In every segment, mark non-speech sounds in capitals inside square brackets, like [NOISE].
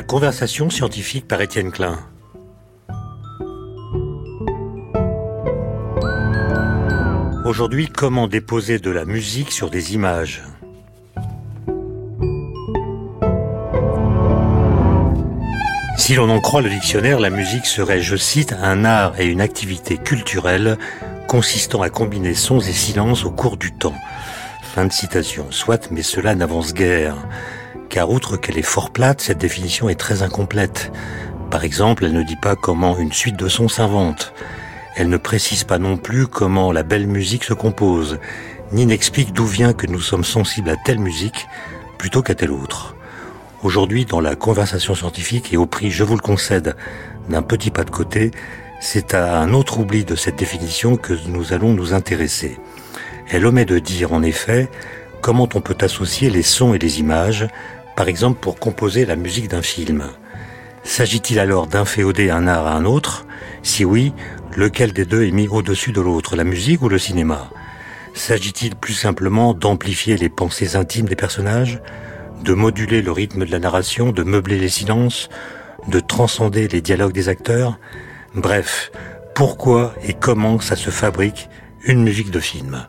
La conversation scientifique par Étienne Klein. Aujourd'hui, comment déposer de la musique sur des images? Si l'on en croit le dictionnaire, la musique serait, je cite, un art et une activité culturelle consistant à combiner sons et silences au cours du temps. Fin de citation. Soit, mais cela n'avance guère. Car outre qu'elle est fort plate, cette définition est très incomplète. Par exemple, elle ne dit pas comment une suite de sons s'invente. Elle ne précise pas non plus comment la belle musique se compose, ni n'explique d'où vient que nous sommes sensibles à telle musique plutôt qu'à telle autre. Aujourd'hui, dans la conversation scientifique et au prix, je vous le concède, d'un petit pas de côté, c'est à un autre oubli de cette définition que nous allons nous intéresser. Elle omet de dire, en effet, comment on peut associer les sons et les images, par exemple pour composer la musique d'un film. S'agit-il alors d'inféoder un art à un autre? Si oui, lequel des deux est mis au-dessus de l'autre, la musique ou le cinéma? S'agit-il plus simplement d'amplifier les pensées intimes des personnages? De moduler le rythme de la narration, de meubler les silences, de transcender les dialogues des acteurs? Bref, pourquoi et comment ça se fabrique une musique de film?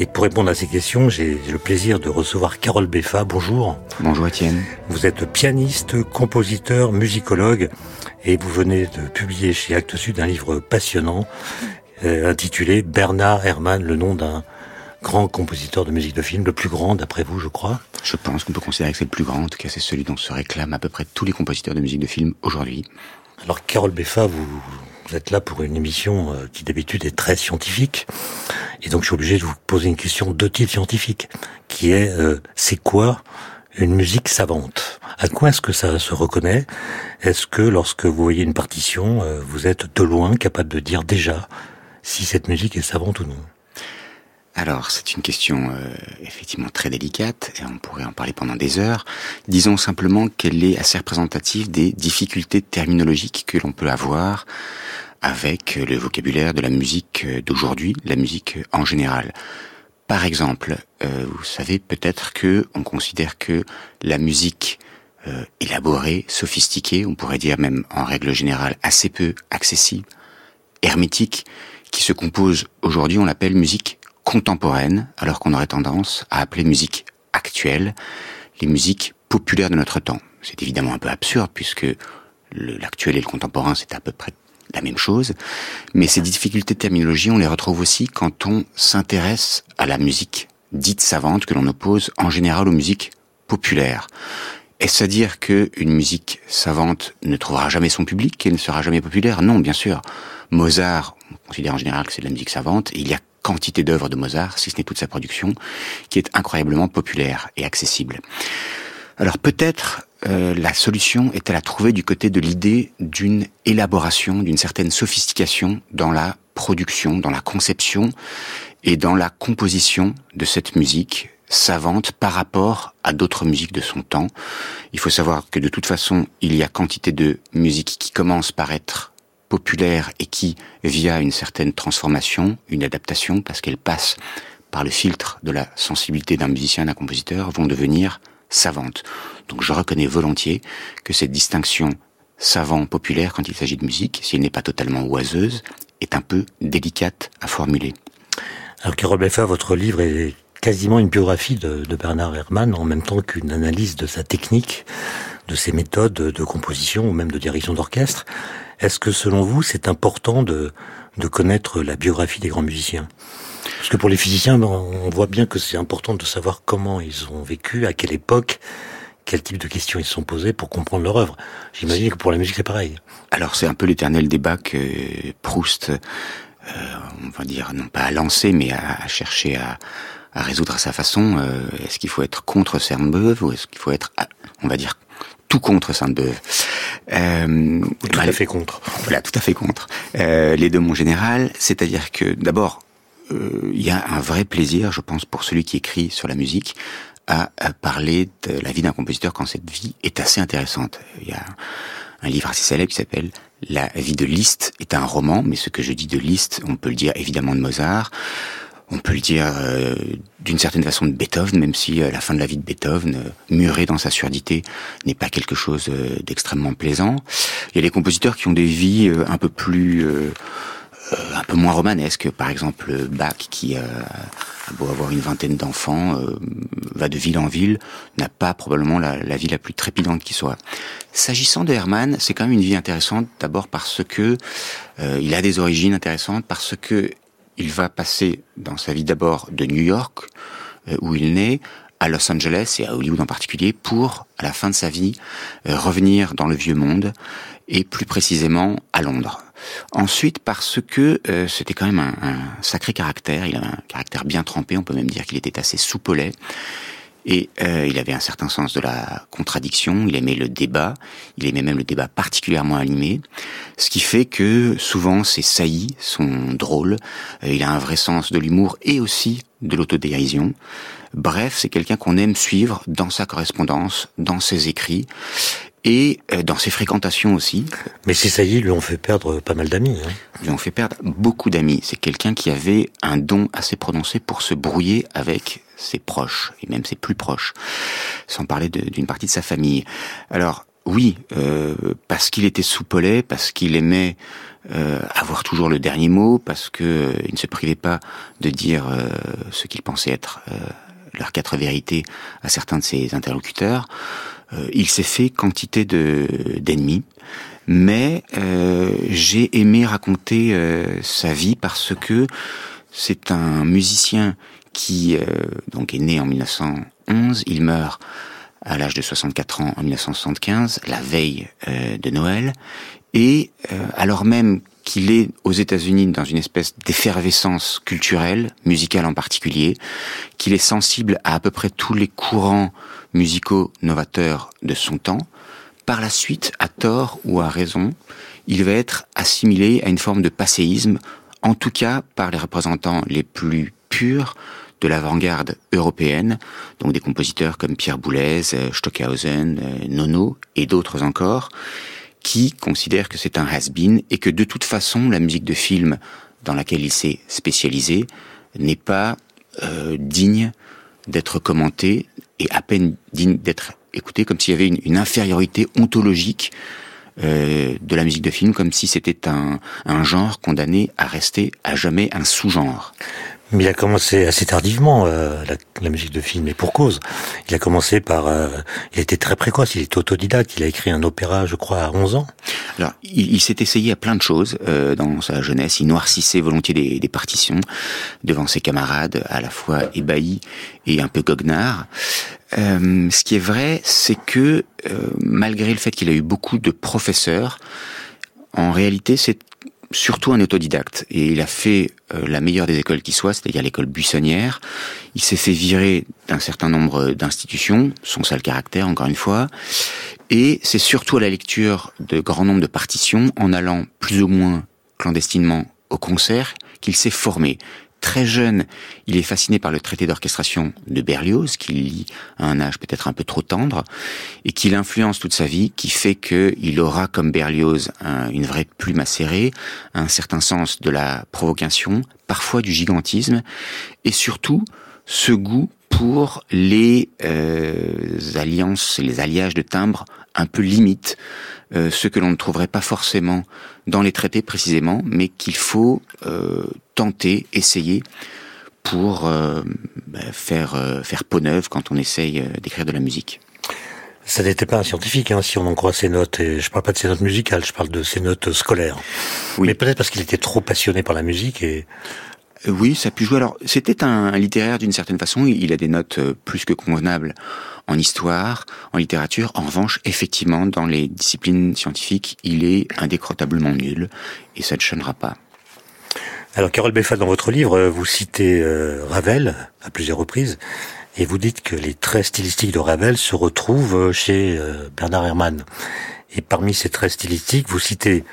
Et pour répondre à ces questions, j'ai le plaisir de recevoir Carole Beffa. Bonjour. Bonjour Étienne. Vous êtes pianiste, compositeur, musicologue et vous venez de publier chez Actes Sud un livre passionnant euh, intitulé Bernard Herrmann, le nom d'un grand compositeur de musique de film, le plus grand d'après vous, je crois. Je pense qu'on peut considérer que c'est le plus grand, en tout cas c'est celui dont se réclament à peu près tous les compositeurs de musique de film aujourd'hui. Alors Carole Beffa, vous, vous êtes là pour une émission euh, qui d'habitude est très scientifique, et donc je suis obligé de vous poser une question de type scientifique, qui est euh, c'est quoi une musique savante? À quoi est-ce que ça se reconnaît? Est-ce que lorsque vous voyez une partition, euh, vous êtes de loin capable de dire déjà si cette musique est savante ou non? Alors, c'est une question euh, effectivement très délicate et on pourrait en parler pendant des heures. Disons simplement qu'elle est assez représentative des difficultés terminologiques que l'on peut avoir avec le vocabulaire de la musique d'aujourd'hui, la musique en général. Par exemple, euh, vous savez peut-être que on considère que la musique euh, élaborée, sophistiquée, on pourrait dire même en règle générale assez peu accessible, hermétique, qui se compose aujourd'hui, on l'appelle musique contemporaine, alors qu'on aurait tendance à appeler musique actuelle les musiques populaires de notre temps. C'est évidemment un peu absurde puisque l'actuel et le contemporain c'est à peu près la même chose, mais ces difficultés de terminologie, on les retrouve aussi quand on s'intéresse à la musique dite savante que l'on oppose en général aux musiques populaires. Est-ce à dire que une musique savante ne trouvera jamais son public et ne sera jamais populaire? Non, bien sûr. Mozart, on considère en général que c'est de la musique savante, il y a quantité d'œuvres de Mozart, si ce n'est toute sa production, qui est incroyablement populaire et accessible. Alors peut-être euh, la solution est-elle à trouver du côté de l'idée d'une élaboration, d'une certaine sophistication dans la production, dans la conception et dans la composition de cette musique savante par rapport à d'autres musiques de son temps. Il faut savoir que de toute façon, il y a quantité de musiques qui commencent par être populaire et qui, via une certaine transformation, une adaptation, parce qu'elle passe par le filtre de la sensibilité d'un musicien, d'un compositeur, vont devenir savantes. Donc je reconnais volontiers que cette distinction savant-populaire, quand il s'agit de musique, si elle n'est pas totalement oiseuse, est un peu délicate à formuler. Alors Carole Beffa, votre livre est quasiment une biographie de, de Bernard Herrmann, en même temps qu'une analyse de sa technique, de ses méthodes de composition ou même de direction d'orchestre. Est-ce que selon vous, c'est important de, de connaître la biographie des grands musiciens? Parce que pour les physiciens, on voit bien que c'est important de savoir comment ils ont vécu, à quelle époque, quel type de questions ils se sont posées pour comprendre leur œuvre. J'imagine que pour la musique, c'est pareil. Alors c'est un peu l'éternel débat que Proust, euh, on va dire, non pas à lancer, mais à, chercher à, à, résoudre à sa façon. Euh, est-ce qu'il faut être contre Sainte-Beuve ou est-ce qu'il faut être, on va dire, tout contre Sainte-Beuve. Euh, tout à fait contre. Voilà, tout à fait contre. Euh, les deux, mon général, c'est-à-dire que d'abord, euh, il y a un vrai plaisir, je pense, pour celui qui écrit sur la musique, à, parler de la vie d'un compositeur quand cette vie est assez intéressante. Il y a un livre assez célèbre qui s'appelle La vie de Liszt est un roman, mais ce que je dis de Liszt, on peut le dire évidemment de Mozart. On peut le dire euh, d'une certaine façon de Beethoven, même si la fin de la vie de Beethoven, euh, muré dans sa surdité, n'est pas quelque chose d'extrêmement plaisant. Il y a des compositeurs qui ont des vies un peu plus un peu moins romanesques, par exemple Bach qui a beau avoir une vingtaine d'enfants, va de ville en ville, n'a pas probablement la, la, vie la plus trépidante qui soit. S'agissant de Hermann, c'est quand même une vie intéressante, d'abord parce que il a des origines intéressantes, parce que il va passer dans sa vie d'abord de New York, euh, où il naît, à Los Angeles et à Hollywood en particulier, pour, à la fin de sa vie, euh, revenir dans le vieux monde, et plus précisément à Londres. Ensuite, parce que euh, c'était quand même un, sacré caractère, il avait un caractère bien trempé, on peut même dire qu'il était assez soupolé, et euh, il avait un certain sens de la contradiction, il aimait le débat, il aimait même le débat particulièrement animé, ce qui fait que souvent ses saillies sont drôles, euh, il a un vrai sens de l'humour et aussi de l'autodérision. Bref, c'est quelqu'un qu'on aime suivre dans sa correspondance, dans ses écrits, et euh, dans ses fréquentations aussi. Mais ces saillies lui ont fait perdre pas mal d'amis. Hein. Lui ont fait perdre beaucoup d'amis. C'est quelqu'un qui avait un don assez prononcé pour se brouiller avec ses proches, et même ses plus proches, sans parler d'une partie de sa famille. Alors, oui, euh, parce qu'il était soupolé, parce qu'il aimait euh, avoir toujours le dernier mot, parce que euh, il ne se privait pas de dire ce qu'il pensait être leurs quatre vérités à certains de ses interlocuteurs. Il s'est fait quantité de d'ennemis, mais j'ai aimé raconter sa vie parce que c'est un musicien qui euh, donc est né en 1911. Il meurt à l'âge de 64 ans en 1975, la veille euh, de Noël, et euh, alors même qu'il est aux États-Unis dans une espèce d'effervescence culturelle, musicale en particulier, qu'il est sensible à à peu près tous les courants musicaux novateurs de son temps, par la suite, à tort ou à raison, il va être assimilé à une forme de passéisme, en tout cas par les représentants les plus purs de l'avant-garde européenne, donc des compositeurs comme Pierre Boulez, euh, Stockhausen, euh, Nono et d'autres encore, qui considèrent que c'est un has-been et que de toute façon la musique de film dans laquelle il s'est spécialisé n'est pas euh, digne d'être commentée et à peine digne d'être écoutée, comme s'il y avait une, infériorité ontologique euh, de la musique de film, comme si c'était un genre condamné à rester à jamais un sous-genre. Mais il a commencé assez tardivement euh, la, la, musique de film, et pour cause. Il a commencé par... Euh, il était très précoce, il était autodidacte, il a écrit un opéra, je crois, à 11 ans. Alors, il, il s'est essayé à plein de choses euh, dans sa jeunesse. Il noircissait volontiers des, des, partitions devant ses camarades, à la fois ébahis et un peu goguenards. Euh, ce qui est vrai, c'est que euh, malgré le fait qu'il a eu beaucoup de professeurs, en réalité, c'est surtout un autodidacte et il a fait euh, la meilleure des écoles qui soit, c'est-à-dire l'école buissonnière. Il s'est fait virer d'un certain nombre d'institutions, son sale caractère encore une fois, et c'est surtout à la lecture de grand nombre de partitions, en allant plus ou moins clandestinement au concert, qu'il s'est formé. Très jeune, il est fasciné par le traité d'orchestration de Berlioz, qu'il lit à un âge peut-être un peu trop tendre, et qu'il influence toute sa vie, qui fait qu'il aura, comme Berlioz, un, une vraie plume acérée, un certain sens de la provocation, parfois du gigantisme, et surtout ce goût pour les euh, alliances, les alliages de timbres un peu limites, euh, ce que l'on ne trouverait pas forcément dans les traités précisément, mais qu'il faut euh, tenter, essayer pour euh, bah, faire euh, faire peau neuve quand on essaye euh, d'écrire de la musique. Ça n'était pas un scientifique, hein, si on en croit ses notes. Et je parle pas de ses notes musicales, je parle de ses notes scolaires. Oui. Mais peut-être parce qu'il était trop passionné par la musique et oui, ça a pu jouer. Alors, c'était un, littéraire d'une certaine façon. Il a des notes euh, plus que convenables en histoire, en littérature. En revanche, effectivement, dans les disciplines scientifiques, il est indécrotablement nul et ça ne changera pas. Alors, Carole Beffa, dans votre livre, vous citez euh, Ravel à plusieurs reprises et vous dites que les traits stylistiques de Ravel se retrouvent chez euh, Bernard Herrmann. Et parmi ces traits stylistiques, vous citez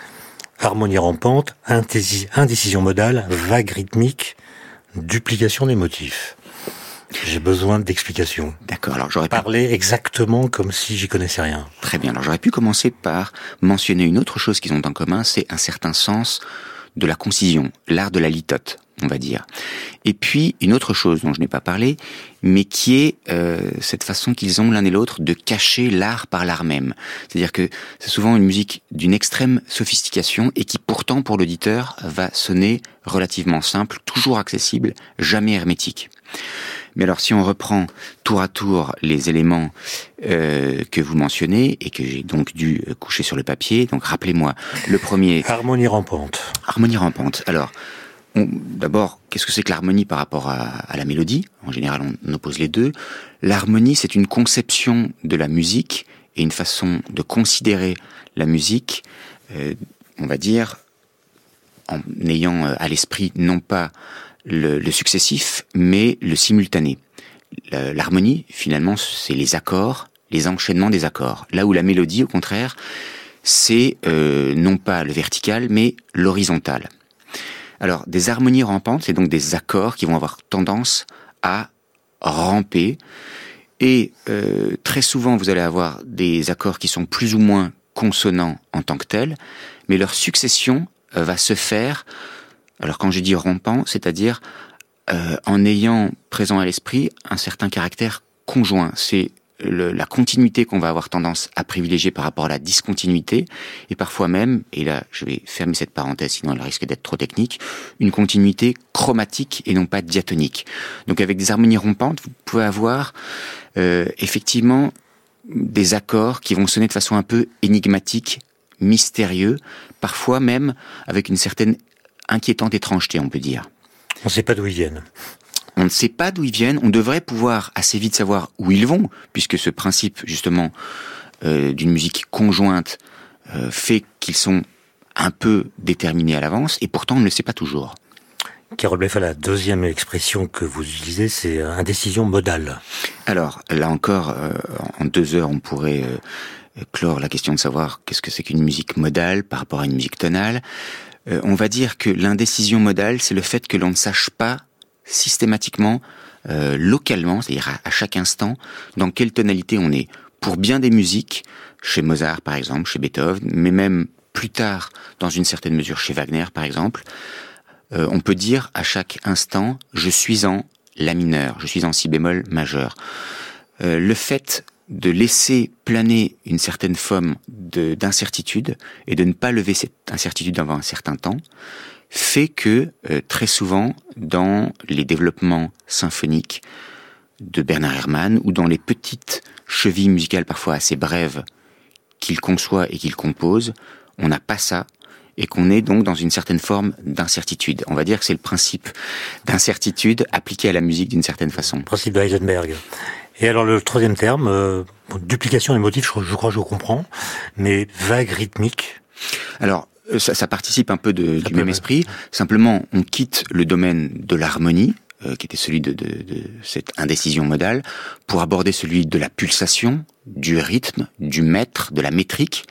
harmonie rampante, indécision modale, vague rythmique, duplication des motifs. J'ai besoin d'explications. D'accord. Alors j'aurais parlé pu... exactement comme si j'y connaissais rien. Très bien. Alors j'aurais pu commencer par mentionner une autre chose qu'ils ont en commun, c'est un certain sens de la concision, l'art de la litote. On va dire. Et puis une autre chose dont je n'ai pas parlé, mais qui est euh, cette façon qu'ils ont l'un et l'autre de cacher l'art par l'art même. C'est-à-dire que c'est souvent une musique d'une extrême sophistication et qui pourtant pour l'auditeur va sonner relativement simple, toujours accessible, jamais hermétique. Mais alors si on reprend tour à tour les éléments euh, que vous mentionnez et que j'ai donc dû coucher sur le papier, donc rappelez-moi, le premier... Harmonie rampante. Harmonie rampante. Alors, D'abord, qu'est-ce que c'est que l'harmonie par rapport à, la mélodie? En général, on, oppose les deux. L'harmonie, c'est une conception de la musique et une façon de considérer la musique, euh, on va dire, en ayant euh, à l'esprit non pas le, successif, mais le simultané. L'harmonie, finalement, c'est les accords, les enchaînements des accords. Là où la mélodie, au contraire, c'est euh, non pas le vertical, mais l'horizontal. Alors, des harmonies rampantes, c'est donc des accords qui vont avoir tendance à ramper. Et euh, très souvent, vous allez avoir des accords qui sont plus ou moins consonants en tant que tels, mais leur succession euh, va se faire, alors quand je dis rampant, c'est-à-dire euh, en ayant présent à l'esprit un certain caractère conjoint. C'est la continuité qu'on va avoir tendance à privilégier par rapport à la discontinuité, et parfois même, et là je vais fermer cette parenthèse sinon elle risque d'être trop technique, une continuité chromatique et non pas diatonique. Donc avec des harmonies rompantes, vous pouvez avoir euh, effectivement des accords qui vont sonner de façon un peu énigmatique, mystérieux, parfois même avec une certaine inquiétante étrangeté, on peut dire. On ne sait pas d'où ils viennent. On ne sait pas d'où ils viennent. On devrait pouvoir assez vite savoir où ils vont, puisque ce principe justement euh, d'une musique conjointe euh, fait qu'ils sont un peu déterminés à l'avance, et pourtant on ne le sait pas toujours. Carole Bleffa, la deuxième expression que vous utilisez, c'est indécision modale. Alors, là encore, euh, en deux heures, on pourrait clore la question de savoir qu'est-ce que c'est qu'une musique modale par rapport à une musique tonale. on va dire que l'indécision modale, c'est le fait que l'on ne sache pas systématiquement, euh, localement, c'est-à-dire à, chaque instant, dans quelle tonalité on est. Pour bien des musiques, chez Mozart par exemple, chez Beethoven, mais même plus tard, dans une certaine mesure chez Wagner par exemple, euh, on peut dire à chaque instant, je suis en la mineur, je suis en si bémol majeur. Euh, le fait de laisser planer une certaine forme d'incertitude et de ne pas lever cette incertitude avant un certain temps, fait que euh, très souvent dans les développements symphoniques de Bernard Herrmann ou dans les petites chevilles musicales parfois assez brèves qu'il conçoit et qu'il compose, on n'a pas ça et qu'on est donc dans une certaine forme d'incertitude. On va dire que c'est le principe d'incertitude appliqué à la musique d'une certaine façon. Principe de Heisenberg. Et alors le troisième terme, euh, duplication des motifs, je, je, crois que je comprends, mais vague rythmique. Alors ça, ça, participe un peu de, du même esprit. Simplement, on quitte le domaine de l'harmonie, euh, qui était celui de, de, de, cette indécision modale, pour aborder celui de la pulsation, du rythme, du mètre, de la métrique.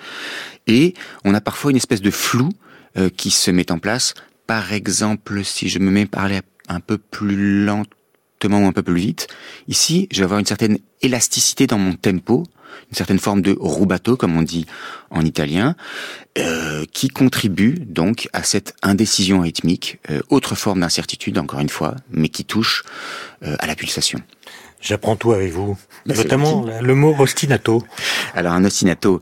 Et on a parfois une espèce de flou euh, qui se met en place. Par exemple, si je me mets à parler un peu plus lentement ou un peu plus vite, ici, je vais avoir une certaine élasticité dans mon tempo, une certaine forme de rubato, comme on dit en italien, euh, qui contribue donc à cette indécision rythmique, euh, autre forme d'incertitude, encore une fois, mais qui touche euh, à la pulsation. J'apprends tout avec vous, bah, notamment le mot ostinato. Alors un ostinato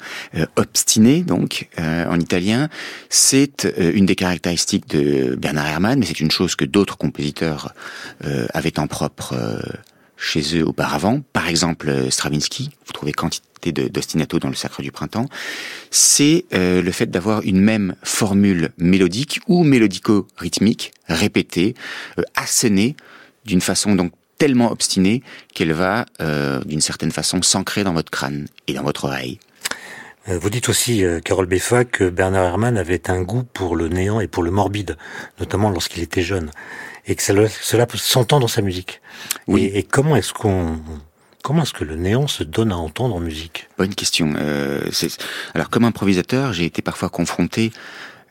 obstiné, donc en italien, c'est une des caractéristiques de Bernard Herrmann, mais c'est une chose que d'autres compositeurs avaient en propre chez eux auparavant. Par exemple, Stravinsky, vous trouvez quantité d'ostinato dans le Sacre du Printemps. C'est euh, le fait d'avoir une même formule mélodique ou mélodico-rythmique répétée, euh, assénée d'une façon donc tellement obstinée qu'elle va, euh, d'une certaine façon, s'ancrer dans votre crâne et dans votre oreille. Euh, vous dites aussi, Carole Beffa, que Bernard Herrmann avait un goût pour le néant et pour le morbide, notamment lorsqu'il était jeune et que cela, cela s'entend dans sa musique. Oui. Et, comment est-ce qu'on Comment est-ce que le néant se donne à entendre en musique? Bonne question. Euh, alors, comme improvisateur, j'ai été parfois confronté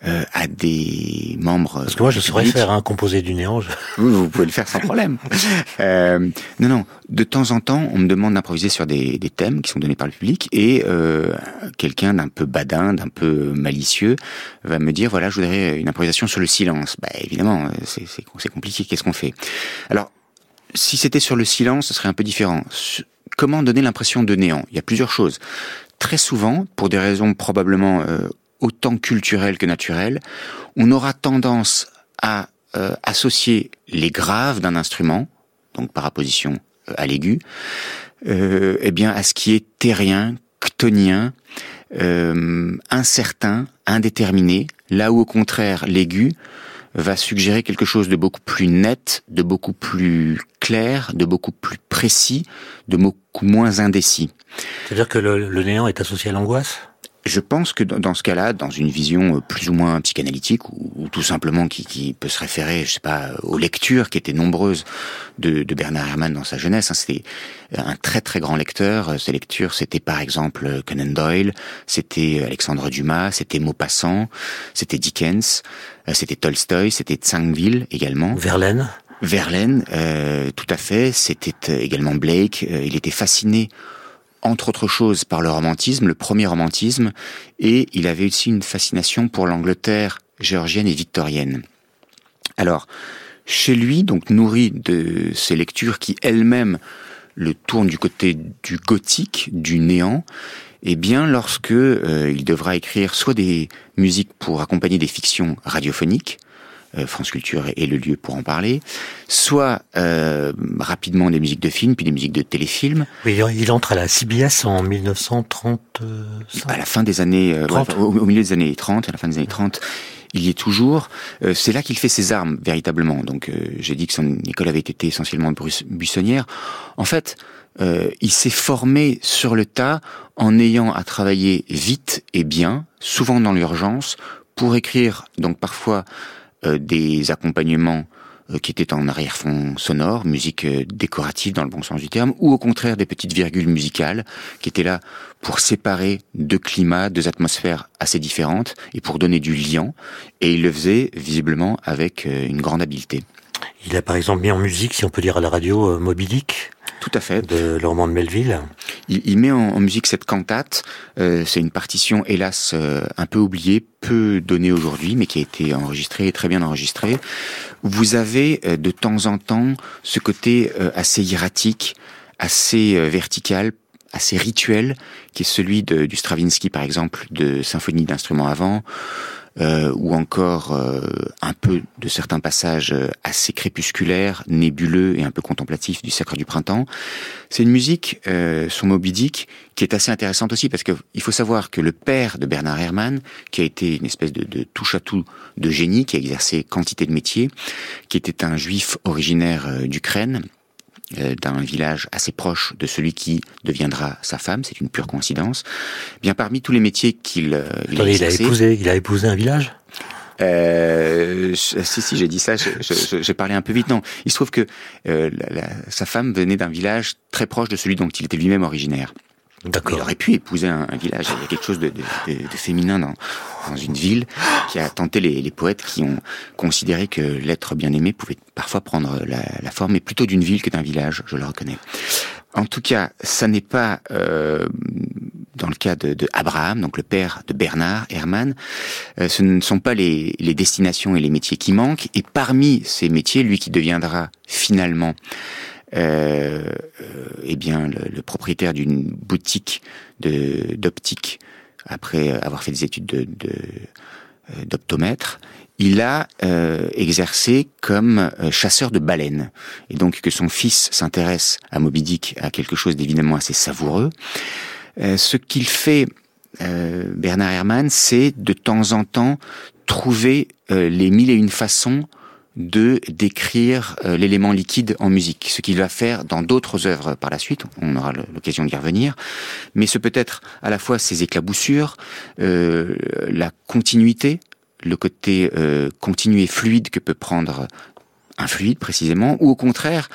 euh, à des membres. Parce que moi, je saurais faire un composé du néant. Vous pouvez le faire sans problème. [LAUGHS] euh, non, non. De temps en temps, on me demande d'improviser sur des, des, thèmes qui sont donnés par le public, et euh, quelqu'un d'un peu badin, d'un peu malicieux, va me dire voilà, je voudrais une improvisation sur le silence. Bah, évidemment, c'est compliqué. Qu'est-ce qu'on fait? Alors, si c'était sur le silence, ce serait un peu différent. Comment donner l'impression de néant? Il y a plusieurs choses. Très souvent, pour des raisons probablement euh, autant culturel que naturel, on aura tendance à euh, associer les graves d'un instrument, donc par opposition euh, à l'aigu, euh, eh bien à ce qui est terrien, ctonien, euh, incertain, indéterminé, là où au contraire l'aigu va suggérer quelque chose de beaucoup plus net, de beaucoup plus clair, de beaucoup plus précis, de beaucoup moins indécis. C'est-à-dire que le néant est associé à l'angoisse? Je pense que dans ce cas-là, dans une vision euh, plus ou moins psychanalytique, ou, tout simplement qui, qui, peut se référer, je sais pas, aux lectures qui étaient nombreuses de, de Bernard Herrmann dans sa jeunesse, hein, c'était un très très grand lecteur. Ses lectures, c'était par exemple Conan Doyle, c'était Alexandre Dumas, c'était Maupassant, c'était Dickens, euh, c'était Tolstoy, c'était Tsangville également. Verlaine. Verlaine, euh, tout à fait. C'était euh, également Blake. il était fasciné entre autres choses par le romantisme, le premier romantisme, et il avait aussi une fascination pour l'Angleterre géorgienne et victorienne. Alors, chez lui, donc nourri de ces lectures qui elles-mêmes le tournent du côté du gothique, du néant, eh bien, lorsque euh, il devra écrire soit des musiques pour accompagner des fictions radiophoniques, France Culture est le lieu pour en parler, soit euh, rapidement des musiques de films, puis des musiques de téléfilms. Oui, il entre à la CBS en 1930. À la fin des années, euh, au, milieu des années 30, à la fin des années 30, il y est toujours. Euh, c'est là qu'il fait ses armes véritablement. Donc, j'ai dit que son école avait été essentiellement buissonnière. En fait, il s'est formé sur le tas en ayant à travailler vite et bien, souvent dans l'urgence, pour écrire donc parfois euh, des accompagnements euh, qui étaient en arrière-fond sonore, musique euh, décorative dans le bon sens du terme, ou au contraire des petites virgules musicales qui étaient là pour séparer deux climats, deux atmosphères assez différentes et pour donner du lien. Et il le faisait visiblement avec une grande habileté. Il a par exemple mis en musique, si on peut dire à la radio, Moby Dick. Tout à fait. De Lormand de Melville. Il, il met en, en, musique cette cantate. Euh, c'est une partition, hélas, euh, un peu oubliée, peu donnée aujourd'hui, mais qui a été enregistrée, très bien enregistrée. Vous avez euh, de temps en temps ce côté euh, assez hiératique, assez vertical, assez rituel, qui est celui de, du Stravinsky, par exemple, de Symphonie d'instruments avant, euh, ou encore euh, un peu de certains passages euh, assez crépusculaires, nébuleux et un peu contemplatifs du Sacre du Printemps. C'est une musique, euh, son Moby Dick, qui est assez intéressante aussi parce que il faut savoir que le père de Bernard Herrmann, qui a été une espèce de, de touche-à-tout de génie, qui a exercé quantité de métiers, qui était un juif originaire d'Ukraine, euh, d'un village assez proche de celui qui deviendra sa femme, c'est une pure coïncidence. Bien parmi tous les métiers qu'il euh, il, a épousé, il a épousé un village? Euh, si si j'ai dit ça, j'ai parlé un peu vite. Non, il se trouve que euh, sa femme venait d'un village très proche de celui dont il était lui-même originaire. Il aurait pu épouser un, village. Il y a quelque chose de, de, de, de féminin dans, dans, une ville qui a tenté les, les poètes qui ont considéré que l'être bien-aimé pouvait parfois prendre la, la forme, mais plutôt d'une ville que d'un village, je le reconnais. En tout cas, ça n'est pas euh, dans le cas de, de, Abraham, donc le père de Bernard Herrmann, euh, ce ne sont pas les, les, destinations et les métiers qui manquent. Et parmi ces métiers, lui qui deviendra finalement euh, eh bien le, le propriétaire d'une boutique d'optique après avoir fait des études de, euh, d'optomètre, il a euh, exercé comme euh, chasseur de baleines. Et donc que son fils s'intéresse à Moby Dick, à quelque chose d'évidemment assez savoureux. Euh, ce qu'il fait, euh, Bernard Herrmann, c'est de temps en temps trouver les mille et une façons de décrire euh, l'élément liquide en musique, ce qu'il va faire dans d'autres œuvres par la suite, on aura l'occasion d'y revenir, mais ce peut être à la fois ses éclaboussures, euh, la continuité, le côté euh, continu et fluide que peut prendre un fluide précisément, ou au contraire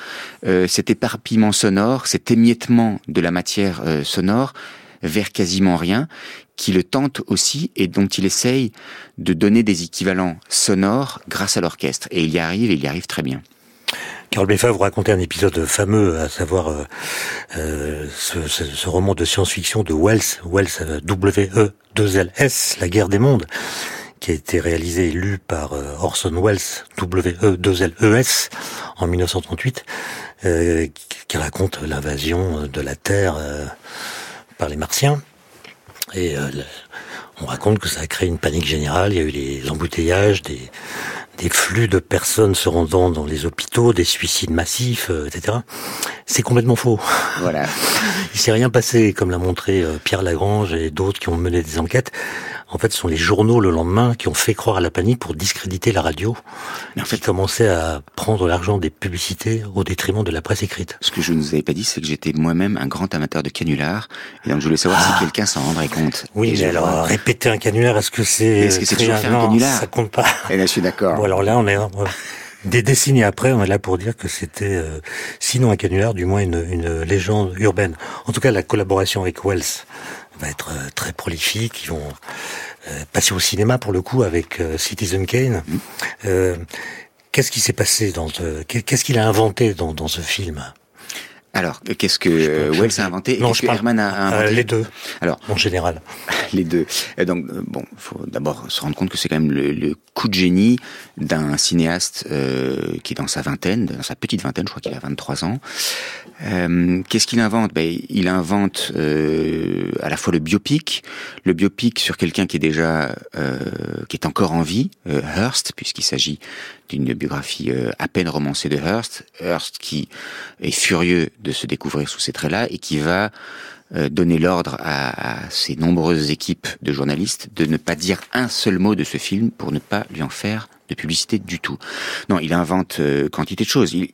euh, cet éparpillement sonore, cet émiettement de la matière euh, sonore vers quasiment rien, qui le tentent aussi et dont il essaye de donner des équivalents sonores grâce à l'orchestre. Et il y arrive, et il y arrive très bien. Carl Beffa vous racontait un épisode fameux, à savoir euh, euh ce, roman de science-fiction de Wells, Wells euh, W-E-2-L-S, La guerre des mondes, qui a été réalisé et lu par euh, Orson Welles, W-E-2-L-E-S, en 1938, euh, qui raconte l'invasion de la Terre par les Martiens. Et on raconte que ça a créé une panique générale, il y a eu des embouteillages, des, des flux de personnes se rendant dans les hôpitaux, des suicides massifs, euh, etc. C'est complètement faux. Voilà. [LAUGHS] Il s'est rien passé, comme l'a montré euh, Pierre Lagrange et d'autres qui ont mené des enquêtes. En fait, ce sont les journaux le lendemain qui ont fait croire à la panique pour discréditer la radio. Mais en fait, commençaient à prendre l'argent des publicités au détriment de la presse écrite. Ce que je ne vous avais pas dit, c'est que j'étais moi-même un grand amateur de canulars, et donc je voulais savoir si ah. quelqu'un s'en rendrait compte. Oui, mais alors répéter un canular, est-ce que c'est Est-ce que c'est toujours faire un canular Ça compte pas. Et eh là, je suis d'accord. Bon, alors là, on est des décennies après, on est là pour dire que c'était, euh, sinon un canular, du moins une, une légende urbaine. En tout cas, la collaboration avec Wells va être euh, très prolifique. Ils vont euh, passer au cinéma pour le coup avec euh, Citizen Kane. Mm. Qu'est-ce qui s'est passé dans qu'est-ce qu'il a inventé dans, dans ce film? Alors, qu'est-ce que Wells a inventé Non, que Herman a inventé Les deux. Alors, en général. [LAUGHS] Les deux. Donc, bon, faut d'abord se rendre compte que c'est quand même le, coup de génie d'un cinéaste qui est dans sa vingtaine, dans sa petite vingtaine, je crois qu'il a 23 ans, euh, Qu'est-ce qu'il invente? Ben, Il invente euh, à la fois le biopic, le biopic sur quelqu'un qui est déjà, euh, qui est encore en vie, euh, Hearst, puisqu'il s'agit d'une biographie euh, à peine romancée de Hearst, Hearst qui est furieux de se découvrir sous ces traits-là et qui va donner l'ordre à, à ses nombreuses équipes de journalistes de ne pas dire un seul mot de ce film pour ne pas lui en faire de publicité du tout. Non, il invente euh, quantité de choses. Il,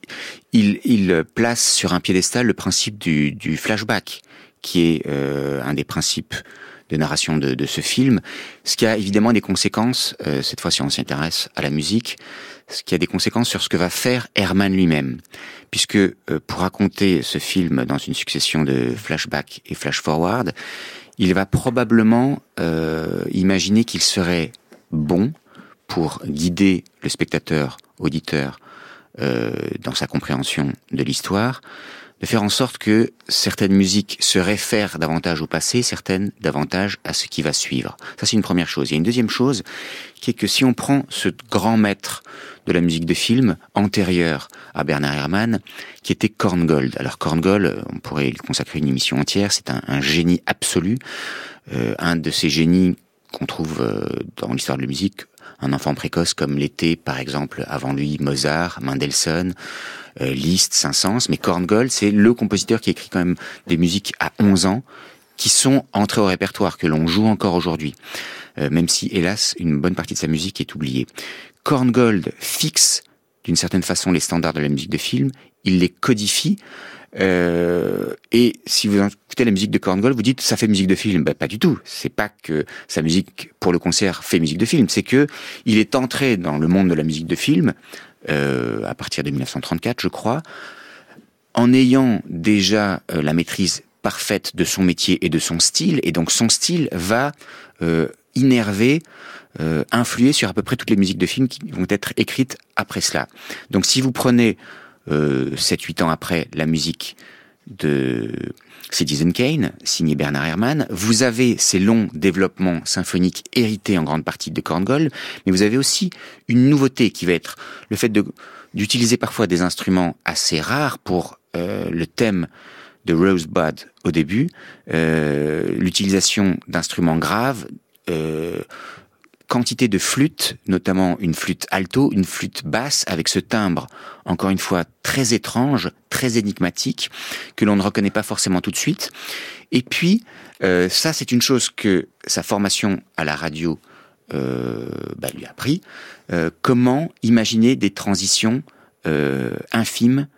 il, il, place sur un piédestal le principe du, du flashback, qui est euh, un des principes de narration de, de, ce film, ce qui a évidemment des conséquences, euh, cette fois si on s'intéresse à la musique, ce qui a des conséquences sur ce que va faire Herman lui-même. Puisque pour raconter ce film dans une succession de flashbacks et flash-forward, il va probablement imaginer qu'il serait bon pour guider le spectateur, auditeur, euh, dans sa compréhension de l'histoire, de faire en sorte que certaines musiques se réfèrent davantage au passé, certaines davantage à ce qui va suivre. Ça, c'est une première chose. Il y a une deuxième chose, qui est que si on prend ce grand maître de la musique de film, antérieur à Bernard Herrmann, qui était Korngold. Alors Korngold, on pourrait lui consacrer une émission entière, c'est un, génie absolu, euh, un de ces génies qu'on trouve euh, dans l'histoire de la musique un enfant précoce comme l'était par exemple avant lui Mozart, Mendelssohn, Liszt, Saint-Saëns, mais Korngold, c'est le compositeur qui écrit quand même des musiques à 11 ans qui sont entrées au répertoire, que l'on joue encore aujourd'hui, euh, même si hélas une bonne partie de sa musique est oubliée. Korngold fixe d'une certaine façon les standards de la musique de film, il les codifie, euh, et si vous écoutez la musique de Korngold, vous dites ça fait musique de film. Ben, pas du tout. C'est pas que sa musique pour le concert fait musique de film. C'est que il est entré dans le monde de la musique de film euh, à partir de 1934, je crois, en ayant déjà euh, la maîtrise parfaite de son métier et de son style. Et donc son style va euh, innerver, euh, influer sur à peu près toutes les musiques de film qui vont être écrites après cela. Donc si vous prenez euh, 7-8 ans après la musique de Citizen Kane, signé Bernard Herrmann. Vous avez ces longs développements symphoniques hérités en grande partie de Korngold, mais vous avez aussi une nouveauté qui va être le fait d'utiliser parfois des instruments assez rares pour euh, le thème de Rosebud au début, euh, l'utilisation d'instruments graves, euh, quantité de flûtes, notamment une flûte alto, une flûte basse, avec ce timbre, encore une fois, très étrange, très énigmatique, que l'on ne reconnaît pas forcément tout de suite. Et puis, euh, ça, c'est une chose que sa formation à la radio euh, bah, lui a appris. Euh, comment imaginer des transitions euh, infimes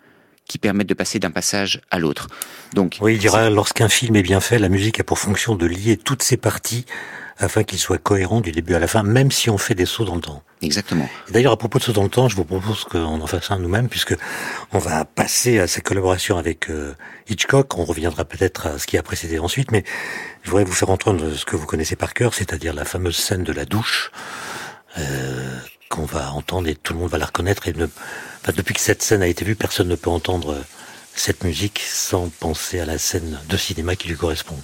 qui permettent de passer d'un passage à l'autre. Donc, oui, il dira lorsqu'un film est bien fait, la musique a pour fonction de lier toutes ses parties afin qu'il soit cohérent du début à la fin, même si on fait des sauts dans le temps. Exactement. D'ailleurs, à propos de sauts dans le temps, je vous propose qu'on en fasse un nous-mêmes, puisque on va passer à sa collaboration avec euh, Hitchcock. On reviendra peut-être à ce qui a précédé ensuite, mais je voudrais vous faire entendre ce que vous connaissez par cœur, c'est-à-dire la fameuse scène de la douche. Euh, qu'on va entendre et tout le monde va la reconnaître. Et ne... depuis que cette scène a été vue, personne ne peut entendre cette musique sans penser à la scène de cinéma qui lui correspond.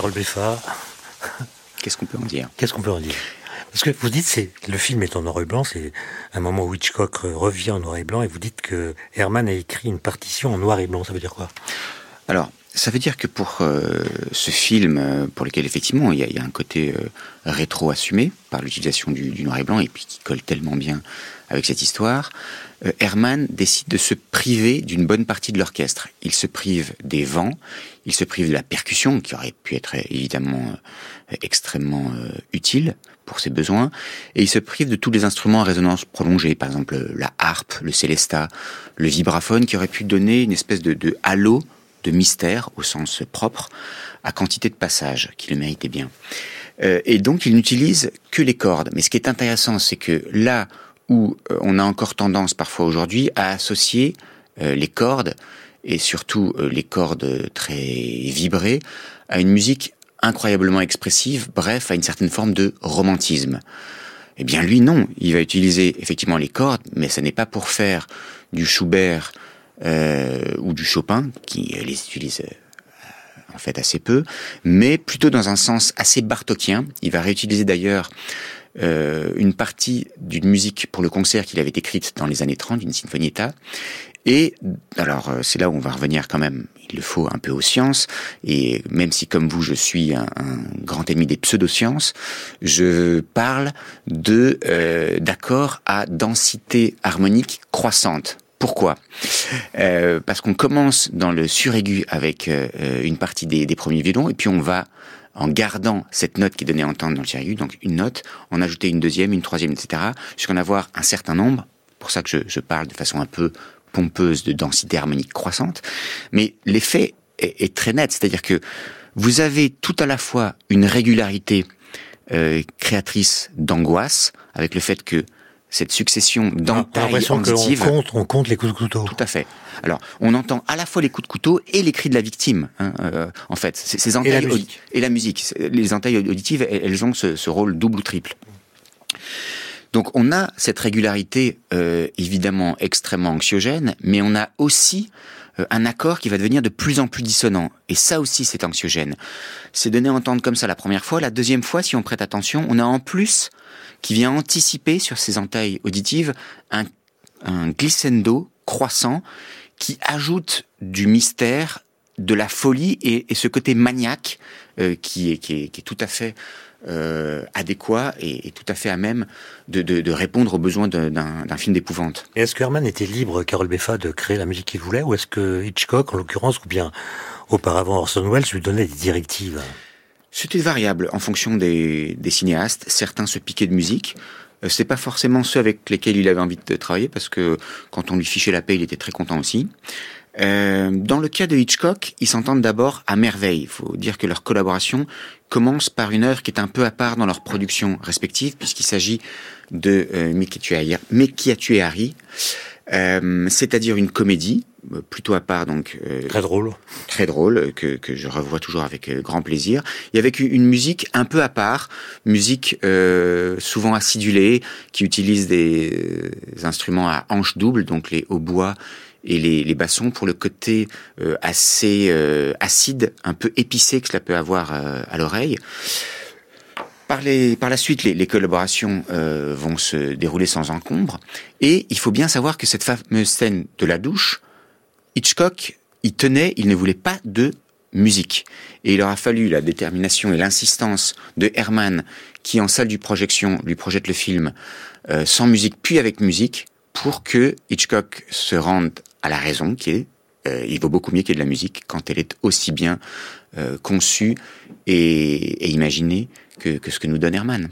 Carole Beffa. Qu'est-ce qu'on peut en dire? Qu'est-ce qu'on peut en dire? Parce que vous dites, c'est le film est en noir et blanc, c'est un moment où Hitchcock revient en noir et blanc, et vous dites que Herman a écrit une partition en noir et blanc. Ça veut dire quoi? Alors, ça veut dire que pour euh, ce film, euh, pour lequel effectivement il y a, un côté euh, rétro assumé par l'utilisation du, du, noir et blanc, et puis qui colle tellement bien avec cette histoire, Herman décide de se priver d'une bonne partie de l'orchestre. Il se prive des vents, il se prive de la percussion, qui aurait pu être évidemment extrêmement utile pour ses besoins, et il se prive de tous les instruments à résonance prolongée, par exemple la harpe, le célesta, le vibraphone, qui aurait pu donner une espèce de, de halo de mystère au sens propre à quantité de passages qui le méritait bien. Euh, et donc il n'utilise que les cordes. Mais ce qui est intéressant, c'est que là où euh, on a encore tendance parfois aujourd'hui à associer euh, les cordes et surtout les cordes très vibrées à une musique incroyablement expressive, bref, à une certaine forme de romantisme. Eh bien lui non, il va utiliser effectivement les cordes, mais ce n'est pas pour faire du Schubert ou du Chopin, qui les utilise euh, en fait assez peu, mais plutôt dans un sens assez bartokien. Il va réutiliser d'ailleurs euh, une partie d'une musique pour le concert qu'il avait écrite dans les années 30, d'une sinfonietta. Et alors c'est là où on va revenir quand même, il le faut un peu aux sciences, et même si comme vous je suis un, grand ennemi des pseudosciences, je parle de euh, d'accords à densité harmonique croissante. Pourquoi? Euh, Parce qu'on commence dans le suraigu avec euh, une partie des, premiers violons, et puis on va, en gardant cette note qui est donnée à entendre dans le suraigu, donc une note, en ajouter une deuxième, une troisième, etc., jusqu'à en avoir un certain nombre. Pour ça que je, parle de façon un peu pompeuse de densité harmonique croissante. Mais l'effet est, très net, c'est-à-dire que vous avez tout à la fois une régularité euh, créatrice d'angoisse, avec le fait que cette succession d'entailles auditives. On compte, on compte les coups de couteau. Tout à fait. Alors, on entend à la fois les coups de couteau et les cris de la victime. Hein, euh, en fait, ces entailles et la musique. Et la musique. Les entailles auditives, elles ont ce, ce, rôle double ou triple. Donc, on a cette régularité euh, évidemment extrêmement anxiogène, mais on a aussi euh, un accord qui va devenir de plus en plus dissonant. Et ça aussi, c'est anxiogène. C'est donné à entendre comme ça la première fois. La deuxième fois, si on prête attention, on a en plus qui vient anticiper sur ces entailles auditives un, un glissando croissant qui ajoute du mystère, de la folie et, ce côté maniaque euh, qui, est, qui, est, qui, est, tout à fait euh, adéquat et, tout à fait à même de, de, de répondre aux besoins d'un film d'épouvante. Est-ce que Herman était libre, Carole Beffa, de créer la musique qu'il voulait, ou est-ce que Hitchcock, en l'occurrence, ou bien auparavant Orson Welles, lui donnait des directives? C'était variable en fonction des, des, cinéastes. Certains se piquaient de musique. Euh, c'est pas forcément ceux avec lesquels il avait envie de travailler parce que quand on lui fichait la paix, il était très content aussi. Euh, dans le cas de Hitchcock, ils s'entendent d'abord à merveille. Il faut dire que leur collaboration commence par une œuvre qui est un peu à part dans leur production respective, puisqu'il s'agit de euh, Harry, Euh, c'est-à-dire une comédie euh, plutôt à part donc très drôle. très drôle que, que je revois toujours avec grand plaisir. Et avec une musique un peu à part musique souvent acidulée qui utilise des instruments à hanches doubles donc les hautbois et les, les bassons pour le côté assez acide un peu épicé que cela peut avoir à l'oreille par, la suite, les, les collaborations euh, vont se dérouler sans encombre. Et il faut bien savoir que cette fameuse scène de la douche, Hitchcock il tenait, il ne voulait pas de musique. Et il aura fallu la détermination et l'insistance de Herman, qui en salle du projection lui projette le film euh, sans musique, puis avec musique, pour que Hitchcock se rende à la raison, qui est euh, il vaut beaucoup mieux qu'il y ait de la musique quand elle est aussi bien euh, conçue et, et imaginée que, que, ce que nous donne Herman.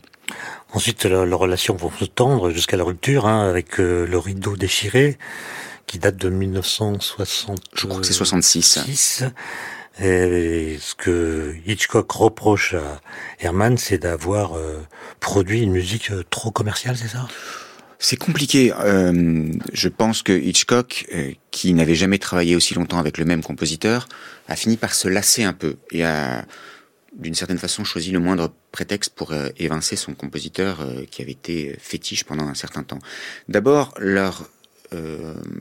Ensuite, la, la relation va se tendre jusqu'à la rupture hein, avec euh, le rideau déchiré qui date de 1960. Je crois que c'est 66. Et ce que Hitchcock reproche à Herman, c'est d'avoir euh, produit une musique trop commerciale, c'est ça? C'est compliqué. Euh, je pense que Hitchcock, euh, qui n'avait jamais travaillé aussi longtemps avec le même compositeur, a fini par se lasser un peu et a, d'une certaine façon, choisi le moindre prétexte pour euh, évincer son compositeur qui avait été fétiche pendant un certain temps. D'abord, leur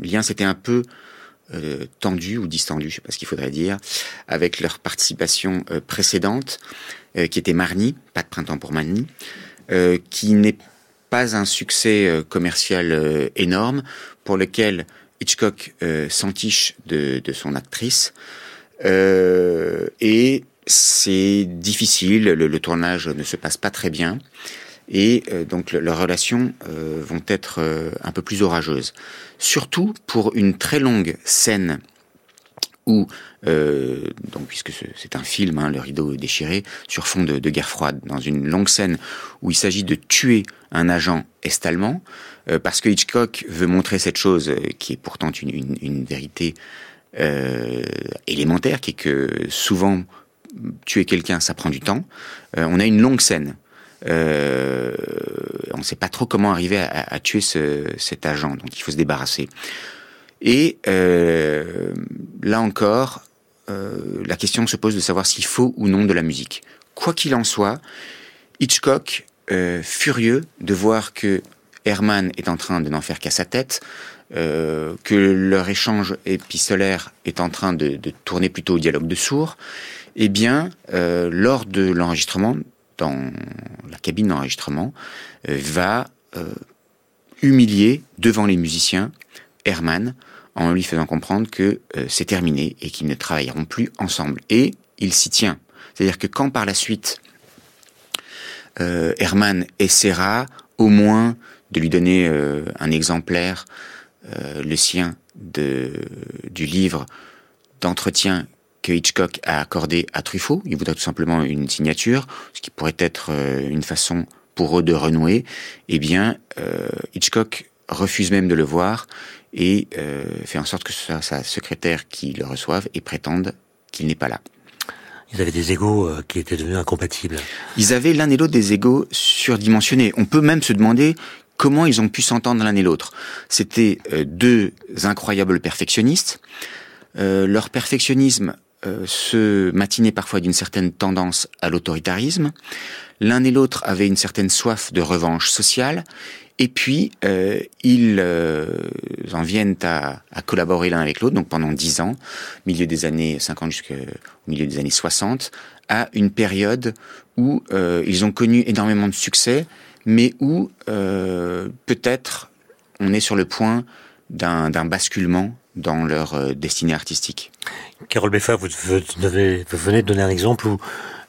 lien s'était un peu tendu ou distendu, je sais pas ce qu'il faudrait dire, avec leur participation précédente, qui était Marnie, pas de printemps pour Marnie, qui n'est pas un succès euh, commercial euh, énorme, pour lequel Hitchcock euh, s'entiche de, de, son actrice. Et c'est difficile, le, le, tournage ne se passe pas très bien. Et donc leurs relations vont être un peu plus orageuses. Surtout pour une très longue scène où, euh, donc puisque c'est un film, hein, le rideau déchiré, sur fond de, guerre froide, dans une longue scène où il s'agit de tuer un agent est-allemand, euh, parce que Hitchcock veut montrer cette chose euh, qui est pourtant une, vérité élémentaire, qui est que souvent tuer quelqu'un, ça prend du temps. On a une longue scène. On ne sait pas trop comment arriver à, tuer ce, cet agent, donc il faut se débarrasser. Et euh, là encore, euh, la question se pose de savoir s'il faut ou non de la musique. Quoi qu'il en soit, Hitchcock, euh, furieux de voir que Herman est en train de n'en faire qu'à sa tête, euh, que leur échange épistolaire est en train de, de, tourner plutôt au dialogue de sourds, eh bien, euh, lors de l'enregistrement, dans la cabine d'enregistrement, euh, va humilier devant les musiciens Herman en lui faisant comprendre que euh, c'est terminé et qu'ils ne travailleront plus ensemble. Et il s'y tient. C'est-à-dire que quand par la suite euh, Herman essaiera au moins de lui donner euh, un exemplaire, le sien, du livre d'entretien que Hitchcock a accordé à Truffaut, il voudrait tout simplement une signature, ce qui pourrait être une façon pour eux de renouer, eh bien, Hitchcock refuse même de le voir et euh, fait en sorte que ce soit sa secrétaire qui le reçoive et prétende qu'il n'est pas là. Ils avaient des égaux euh, qui étaient devenus incompatibles. Ils avaient l'un et l'autre des égaux surdimensionnés. On peut même se demander comment ils ont pu s'entendre l'un et l'autre. C'était euh, deux incroyables perfectionnistes. Euh, leur perfectionnisme euh, se matinait parfois d'une certaine tendance à l'autoritarisme. L'un et l'autre avaient une certaine soif de revanche sociale. Et puis, euh, ils euh, en viennent à, à collaborer l'un avec l'autre, donc pendant dix ans, milieu des années 50 jusqu'au milieu des années 60, à une période où euh, ils ont connu énormément de succès, mais où euh, peut-être on est sur le point d'un basculement dans leur euh, destinée artistique. Carole Beffa, vous, vous, vous venez de donner un exemple où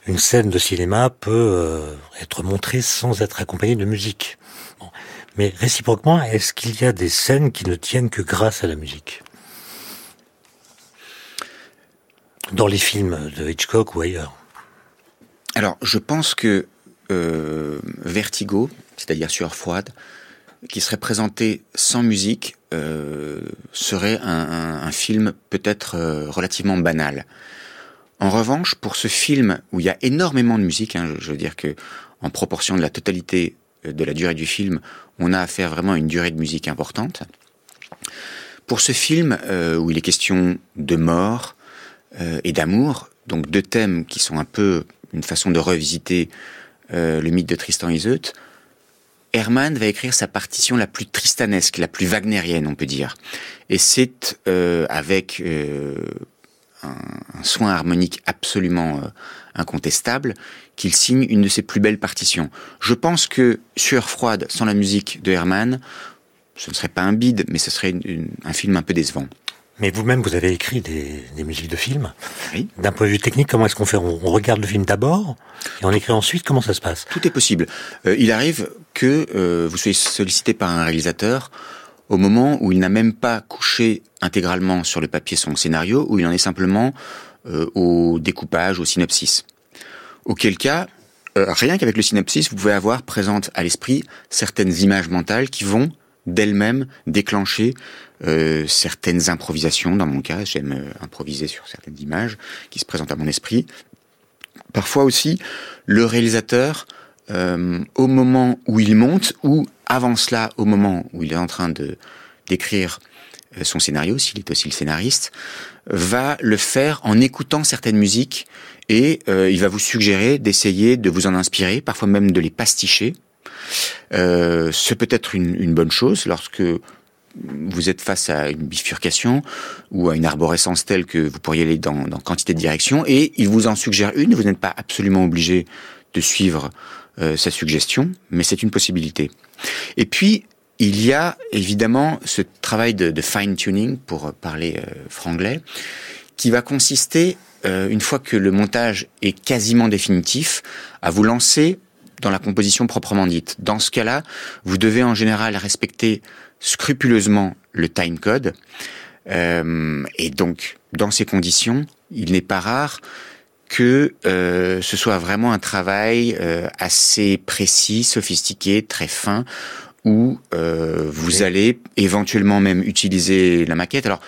une scène de cinéma peut euh, être montrée sans être accompagnée de musique. Mais réciproquement, est-ce qu'il y a des scènes qui ne tiennent que grâce à la musique? Dans les films de Hitchcock ou ailleurs Alors, je pense que euh, Vertigo, c'est-à-dire Sueur froide, qui serait présenté sans musique, euh, serait un film peut-être euh, relativement banal. En revanche, pour ce film où il y a énormément de musique, hein, je, je veux dire que en proportion de la totalité de la durée du film, on a affaire vraiment à une durée de musique importante. Pour ce film où il est question de mort et d'amour, donc deux thèmes qui sont un peu une façon de revisiter le mythe de Tristan Iseut, Hermann va écrire sa partition la plus tristanesque, la plus wagnérienne, on peut dire. Et c'est euh, avec euh, un, soin harmonique absolument euh, incontestable qu'il signe une de ses plus belles partitions. Je pense que Sueur froide sans la musique de Hermann, ce ne serait pas un bide, mais ce serait un film un peu décevant. Mais vous-même, vous avez écrit des, musiques de films. Oui. D'un point de vue technique, comment est-ce qu'on fait? On, regarde le film d'abord et on écrit ensuite? Comment ça se passe? Tout est possible. Euh, il arrive que euh, vous soyez sollicité par un réalisateur au moment où il n'a même pas couché intégralement sur le papier son scénario, où il en est simplement euh, au découpage, au synopsis. Auquel cas, rien qu'avec le synopsis, vous pouvez avoir présente à l'esprit certaines images mentales qui vont d'elles-mêmes déclencher euh, certaines improvisations. Dans mon cas, j'aime euh, improviser sur certaines images qui se présentent à mon esprit. Parfois aussi, le réalisateur, euh, au moment où il monte, ou avant cela, au moment où il est en train de d'écrire son scénario, s'il est aussi le scénariste, va le faire en écoutant certaines musiques et il va vous suggérer d'essayer de vous en inspirer, parfois même de les pasticher. Euh, c'est peut-être une, une, bonne chose lorsque vous êtes face à une bifurcation ou à une arborescence telle que vous pourriez aller dans, dans quantité de directions et il vous en suggère une, vous n'êtes pas absolument obligé de suivre euh, sa suggestion, mais c'est une possibilité. Et puis, il y a évidemment ce travail de, de fine-tuning, pour parler euh, franglais, qui va consister, euh, une fois que le montage est quasiment définitif, à vous lancer dans la composition proprement dite. Dans ce cas-là, vous devez en général respecter scrupuleusement le time code. Euh, et donc, dans ces conditions, il n'est pas rare que euh, ce soit vraiment un travail euh, assez précis, sophistiqué, très fin, où euh, vous allez éventuellement même utiliser la maquette. Alors,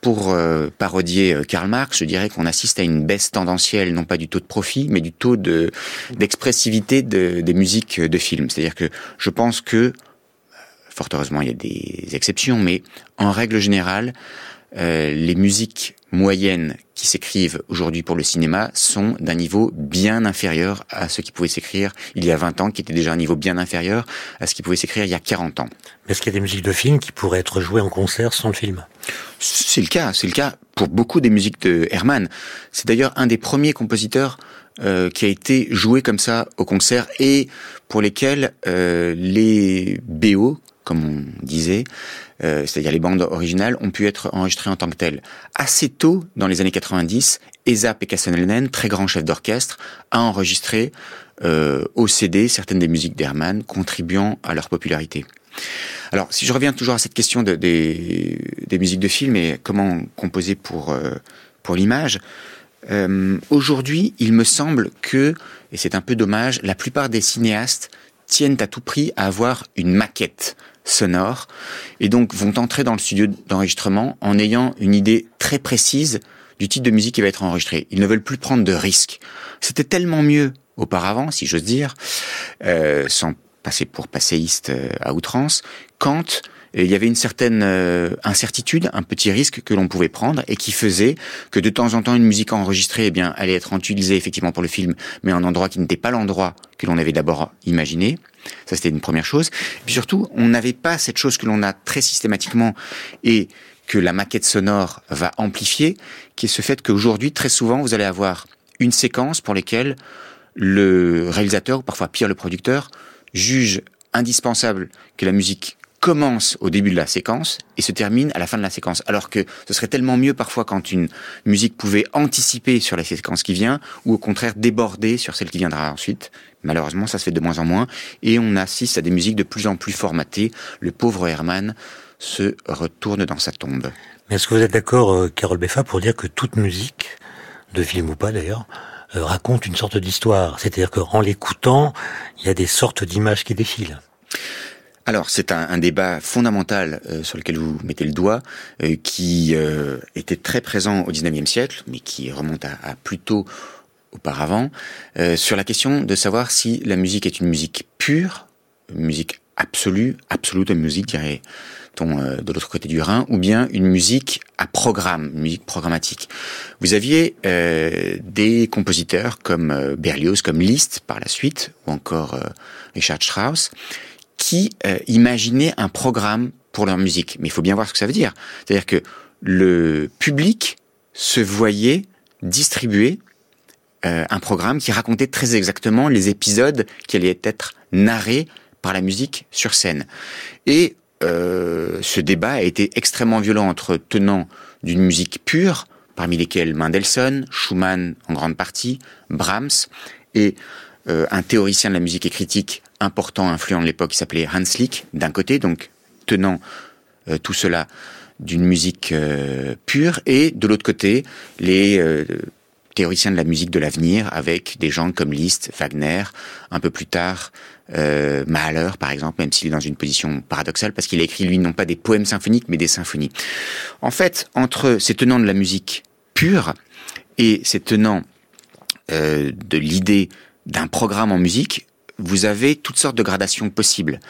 pour euh, parodier euh, Karl Marx, je dirais qu'on assiste à une baisse tendancielle, non pas du taux de profit, mais du taux de d'expressivité de, des musiques de films. C'est-à-dire que je pense que, fort heureusement, il y a des exceptions, mais en règle générale, euh, les musiques moyennes qui s'écrivent aujourd'hui pour le cinéma sont d'un niveau bien inférieur à ce qui pouvait s'écrire il y a 20 ans, qui était déjà un niveau bien inférieur à ce qui pouvait s'écrire il y a 40 ans. Mais est-ce qu'il y a des musiques de films qui pourraient être jouées en concert sans le film? C'est le cas, c'est le cas pour beaucoup des musiques de Herman. C'est d'ailleurs un des premiers compositeurs euh, qui a été joué comme ça au concert et pour lesquels euh, les BO, comme on disait, euh, c'est-à-dire les bandes originales, ont pu être enregistrées en tant que telles. Assez tôt, dans les années 90, Esa Pekasonelnen, très grand chef d'orchestre, a enregistré euh, au CD certaines des musiques d'Hermann, contribuant à leur popularité. Alors, si je reviens toujours à cette question de, des, des, musiques de film et comment composer pour, euh, pour l'image, euh, aujourd'hui, il me semble que, et c'est un peu dommage, la plupart des cinéastes tiennent à tout prix à avoir une maquette sonore et donc vont entrer dans le studio d'enregistrement en ayant une idée très précise du type de musique qui va être enregistrée. Ils ne veulent plus prendre de risques. C'était tellement mieux auparavant, si j'ose dire, euh, sans passer pour passéiste euh, à outrance, quand il y avait une certaine euh, incertitude, un petit risque que l'on pouvait prendre et qui faisait que de temps en temps une musique enregistrée eh bien allait être utilisée effectivement pour le film, mais en endroit qui n'était pas l'endroit que l'on avait d'abord imaginé. Ça c'était une première chose. Et puis surtout, on n'avait pas cette chose que l'on a très systématiquement et que la maquette sonore va amplifier, qui est ce fait qu'aujourd'hui très souvent vous allez avoir une séquence pour laquelle le réalisateur, ou parfois pire le producteur, juge indispensable que la musique commence au début de la séquence et se termine à la fin de la séquence. Alors que ce serait tellement mieux parfois quand une musique pouvait anticiper sur la séquence qui vient ou au contraire déborder sur celle qui viendra ensuite. Malheureusement, ça se fait de moins en moins et on assiste à des musiques de plus en plus formatées. Le pauvre Herman se retourne dans sa tombe. Mais est-ce que vous êtes d'accord, euh, Carole Beffa, pour dire que toute musique, de film ou pas d'ailleurs, euh, raconte une sorte d'histoire? C'est-à-dire qu'en l'écoutant, il y a des sortes d'images qui défilent. Alors, c'est un, débat fondamental euh, sur lequel vous mettez le doigt, euh, qui euh, était très présent au XIXe siècle, mais qui remonte à, à plus tôt auparavant, sur la question de savoir si la musique est une musique pure, une musique absolue, absolute musique, dirait euh, de l'autre côté du Rhin, ou bien une musique à programme, musique programmatique. Vous aviez euh, des compositeurs comme euh, Berlioz, comme Liszt par la suite, ou encore Richard Strauss, qui imaginaient un programme pour leur musique. Mais il faut bien voir ce que ça veut dire. C'est-à-dire que le public se voyait distribuer un programme qui racontait très exactement les épisodes qui allaient être narrés par la musique sur scène. Et euh, ce débat a été extrêmement violent entre tenants d'une musique pure, parmi lesquels Mendelssohn, Schumann en grande partie, Brahms, et euh, un théoricien de la musique et critique important, influent de l'époque, qui s'appelait Hans Lick, d'un côté, donc tenant euh, tout cela d'une musique pure, et de l'autre côté, les théoricien de la musique de l'avenir avec des gens comme Liszt, Wagner, un peu plus tard euh, Mahler par exemple, même s'il est dans une position paradoxale parce qu'il a écrit lui non pas des poèmes symphoniques mais des symphonies. En fait, entre ces tenants de la musique pure et ces tenants euh, de l'idée d'un programme en musique, vous avez toutes sortes de gradations possibles.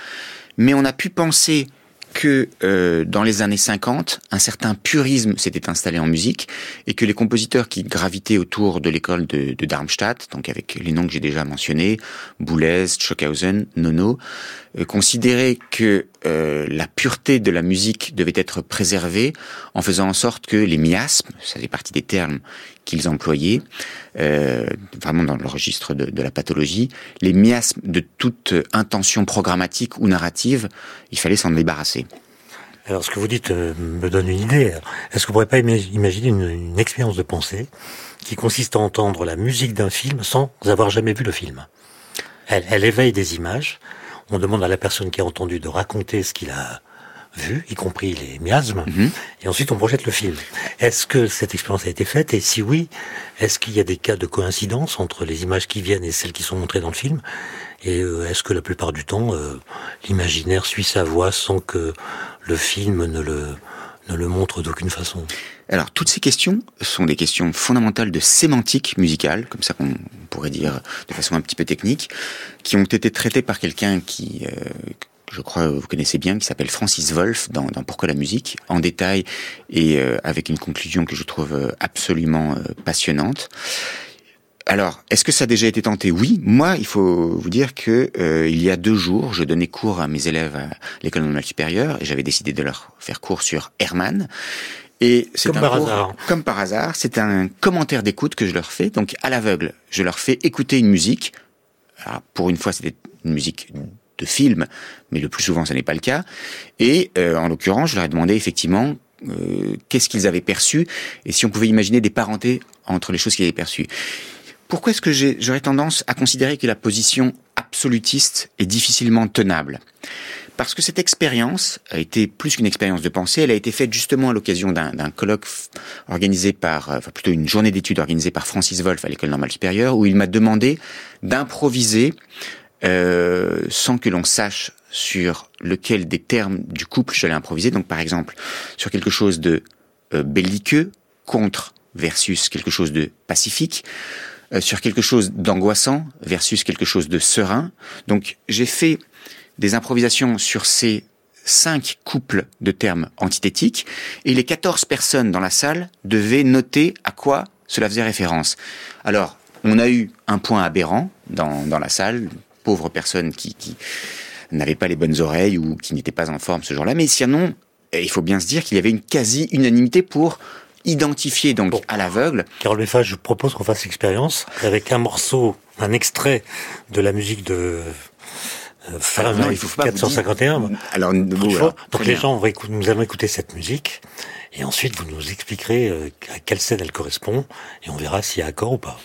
Mais on a pu penser que euh, dans les années 50, un certain purisme s'était installé en musique et que les compositeurs qui gravitaient autour de l'école de, de, Darmstadt, donc avec les noms que j'ai déjà mentionnés, Boulez, Stockhausen, Nono, euh, considéraient que euh, la pureté de la musique devait être préservée en faisant en sorte que les miasmes, ça fait partie des termes qu'ils employaient, euh, vraiment dans le registre de, de, la pathologie, les miasmes de toute intention programmatique ou narrative, il fallait s'en débarrasser. Alors ce que vous dites euh, me donne une idée. Est-ce que vous pourriez pas imaginer une, une expérience de pensée qui consiste à entendre la musique d'un film sans avoir jamais vu le film? Elle, elle éveille des images. On demande à la personne qui a entendu de raconter ce qu'il a vu, y compris les miasmes, mhm. et ensuite on projette le film. Est-ce que cette expérience a été faite Et si oui, est-ce qu'il y a des cas de coïncidence entre les images qui viennent et celles qui sont montrées dans le film? Et euh, est-ce que la plupart du temps, euh, l'imaginaire suit sa voix sans que le film ne le, ne le montre d'aucune façon? Alors, toutes ces questions sont des questions fondamentales de sémantique musicale, comme ça qu'on pourrait dire de façon un petit peu technique, qui ont été traitées par quelqu'un qui, euh, je crois vous connaissez bien, qui s'appelle Francis Wolff dans, Pourquoi la musique, en détail et euh, avec une conclusion que je trouve euh, absolument euh, passionnante. Alors, est-ce que ça a déjà été tenté? Oui. Moi, il faut vous dire que il y a deux jours, je donnais cours à mes élèves à l'école normale supérieure et j'avais décidé de leur faire cours sur Hermann. Et c'est comme par hasard. Comme par hasard, c'est un commentaire d'écoute que je leur fais, donc à l'aveugle. Je leur fais écouter une musique. Alors, pour une fois, c'était une musique de film, mais le plus souvent, ce n'est pas le cas. Et euh, en l'occurrence, je leur ai demandé effectivement euh, qu'est-ce qu'ils avaient perçu et si on pouvait imaginer des parentés entre les choses qu'ils avaient perçues. Pourquoi est-ce que j'aurais tendance à considérer que la position absolutiste est difficilement tenable? Parce que cette expérience a été plus qu'une expérience de pensée, elle a été faite justement à l'occasion d'un colloque organisé par, enfin plutôt une journée d'études organisée par Francis Wolff à l'école normale supérieure, où il m'a demandé d'improviser euh, sans que l'on sache sur lequel des termes du couple j'allais improviser. Donc par exemple, sur quelque chose de euh, belliqueux, contre versus quelque chose de pacifique, euh, sur quelque chose d'angoissant versus quelque chose de serein. Donc j'ai fait des improvisations sur ces cinq couples de termes antithétiques et les 14 personnes dans la salle devaient noter à quoi cela faisait référence. Alors, on a eu un point aberrant dans, dans la salle, pauvres personnes qui, qui n'avaient pas les bonnes oreilles ou qui n'étaient pas en forme ce jour-là. Mais sinon, il faut bien se dire qu'il y avait une quasi-unanimité pour identifier donc à l'aveugle. Carole Beffa, je propose qu'on fasse l'expérience avec un morceau, un extrait de la musique de euh, Fahrenheit 451. Alors, donc les gens, vont nous allons écouter cette musique et ensuite vous nous expliquerez euh, à quelle scène elle correspond et on verra s'il y a accord ou pas.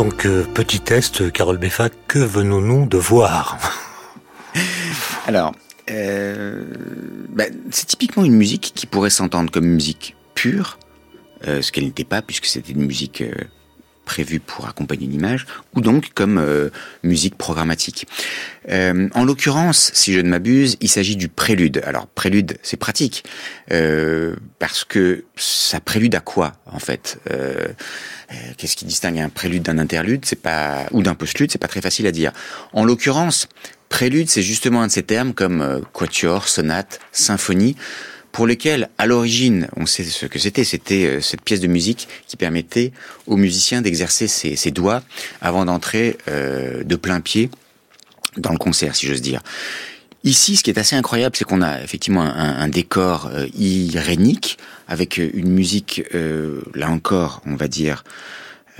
Donc, euh, petit test, Carole Beffa, que venons-nous de voir? Alors, euh, bah, c'est typiquement une musique qui pourrait s'entendre comme musique pure, euh, ce qu'elle n'était pas, puisque c'était une musique prévue pour accompagner une image, ou donc comme euh, musique programmatique. Euh, en l'occurrence, si je ne m'abuse, il s'agit du prélude. Alors, prélude, c'est pratique, euh, parce que ça prélude à quoi, en fait Qu'est-ce qui distingue un prélude d'un interlude? C'est pas ou d'un postlude, c'est pas très facile à dire. En l'occurrence, prélude, c'est justement un de ces termes comme quatuor, sonate, symphonie pour lesquels, à l'origine, on sait ce que c'était, c'était euh, cette pièce de musique qui permettait aux musiciens d'exercer ses, ses, doigts avant d'entrer euh, de plein pied dans le concert, si j'ose dire. Ici, ce qui est assez incroyable, c'est qu'on a effectivement un, un décor euh, irénique, avec une musique, euh, là encore, on va dire,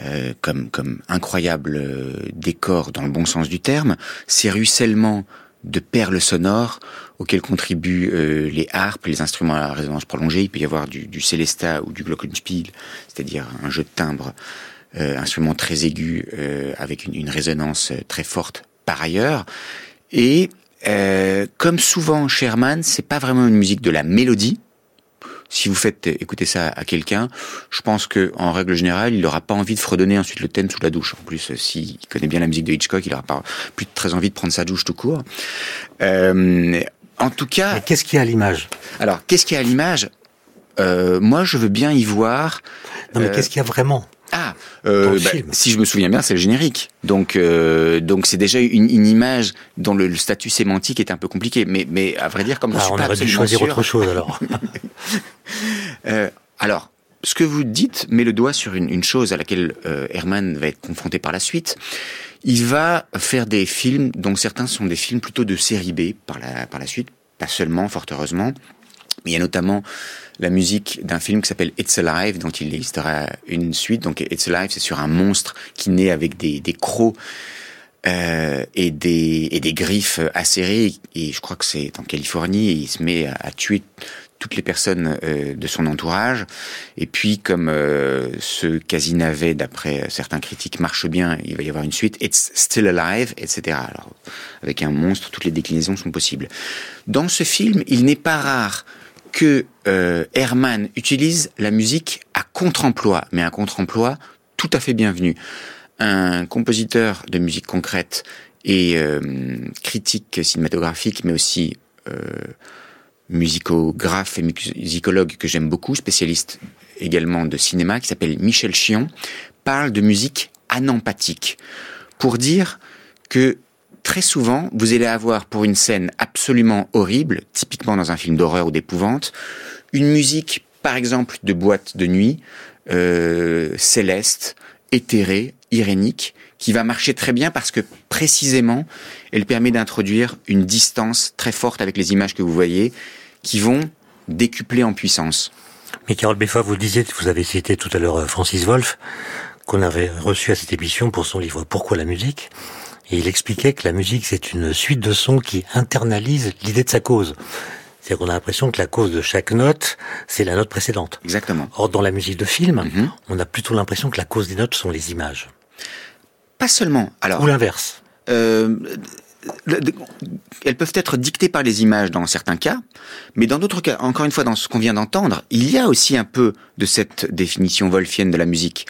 euh, comme, comme incroyable euh, décor dans le bon sens du terme, ces ruissellements de perles sonores auxquelles contribuent euh, les harpes, les instruments à résonance prolongée. Il peut y avoir du, du célesta ou du glockenspiel, c'est-à-dire un jeu de timbre, euh, instrument très aigu euh, avec une, une, résonance très forte par ailleurs. Et euh, comme souvent Sherman, c'est pas vraiment une musique de la mélodie, si vous faites écouter ça à quelqu'un, je pense que en règle générale, il n'aura pas envie de fredonner ensuite le thème sous la douche. En plus, s'il connaît bien la musique de Hitchcock, il n'aura pas plus très envie de prendre sa douche tout court. Euh, en tout cas, qu'est-ce qu'il y a à l'image? Alors, qu'est-ce qu'il y a à l'image? Euh, Moi, je veux bien y voir. Non, mais euh, qu'est-ce qu'il y a vraiment? Ah, euh, bah, si je me souviens bien, c'est le générique. Donc, euh, donc c'est déjà une, une, image dont le, le, statut sémantique est un peu compliqué. Mais, mais à vrai dire, comme ah, je suis on pas aurait dû choisir sûr, autre chose alors. [LAUGHS] [LAUGHS] euh, alors, ce que vous dites met le doigt sur une, une chose à laquelle Herman va être confronté par la suite. Il va faire des films dont certains sont des films plutôt de série B par la, par la suite, pas seulement, fort heureusement. Il y a notamment la musique d'un film qui s'appelle It's Alive, dont il existera une suite. Donc It's Alive, c'est sur un monstre qui naît avec des, des crocs euh, et, des, et des griffes acérées. Et je crois que c'est en Californie. Il se met à, tuer toutes les personnes euh, de son entourage. Et puis, comme euh, ce quasi-navet, d'après certains critiques, marche bien, il va y avoir une suite. It's Still Alive, etc. Alors, avec un monstre, toutes les déclinaisons sont possibles. Dans ce film, il n'est pas rare que euh, Herman utilise la musique à contre-emploi, mais un contre-emploi tout à fait bienvenu. Un compositeur de musique concrète et euh, critique cinématographique, mais aussi euh, musicographe et musicologue que j'aime beaucoup, spécialiste également de cinéma, qui s'appelle Michel Chion, parle de musique anampathique, pour dire que très souvent, vous allez avoir pour une scène absolument horrible, typiquement dans un film d'horreur ou d'épouvante, une musique, par exemple, de boîte de nuit, euh, céleste, éthérée, irénique, qui va marcher très bien parce que précisément, elle permet d'introduire une distance très forte avec les images que vous voyez, qui vont décupler en puissance. Mais Carole Beffa, vous disiez, vous avez cité tout à l'heure Francis Wolff, qu'on avait reçu à cette émission pour son livre Pourquoi la musique? Et il expliquait que la musique, c'est une suite de sons qui internalise l'idée de sa cause. C'est-à-dire qu'on a l'impression que la cause de chaque note, c'est la note précédente. Exactement. Or, dans la musique de film, mm -hmm. on a plutôt l'impression que la cause des notes sont les images. Pas seulement. Alors. Ou l'inverse. Euh, elles peuvent être dictées par les images dans certains cas, mais dans d'autres cas, encore une fois, dans ce qu'on vient d'entendre, il y a aussi un peu de cette définition wolfienne de la musique.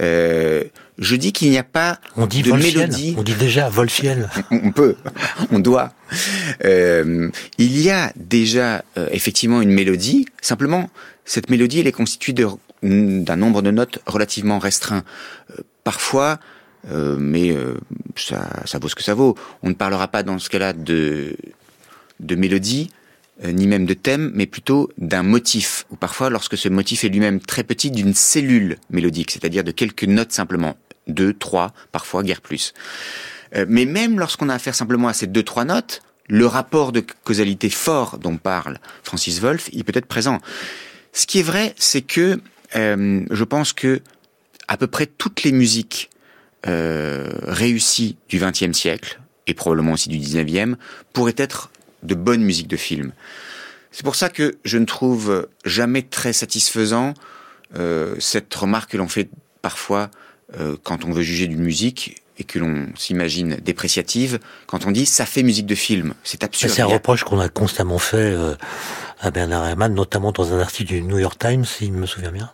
Euh, je dis qu'il n'y a pas on dit de mélodie. On dit déjà wolfienne. [LAUGHS] on peut, on doit. Euh, il y a déjà euh, effectivement une mélodie. Simplement, cette mélodie, elle est constituée d'un nombre de notes relativement restreint. Euh, parfois, euh, mais euh, ça, ça vaut ce que ça vaut. On ne parlera pas dans ce cas-là de, de mélodie, euh, ni même de thème, mais plutôt d'un motif, ou parfois lorsque ce motif est lui-même très petit, d'une cellule mélodique, c'est-à-dire de quelques notes simplement, deux, trois, parfois guère plus. Euh, mais même lorsqu'on a affaire simplement à ces deux, trois notes, le rapport de causalité fort dont parle Francis Wolff, il peut être présent. Ce qui est vrai, c'est que euh, je pense que à peu près toutes les musiques euh, réussies du XXe siècle, et probablement aussi du XIXe, pourraient être de bonnes musiques de film. C'est pour ça que je ne trouve jamais très satisfaisant euh, cette remarque que l'on fait parfois euh, quand on veut juger d'une musique et que l'on s'imagine dépréciative, quand on dit ça fait musique de film, c'est absurde. C'est un reproche qu'on a constamment fait euh, à Bernard Herrmann, notamment dans un article du New York Times, si me souviens bien,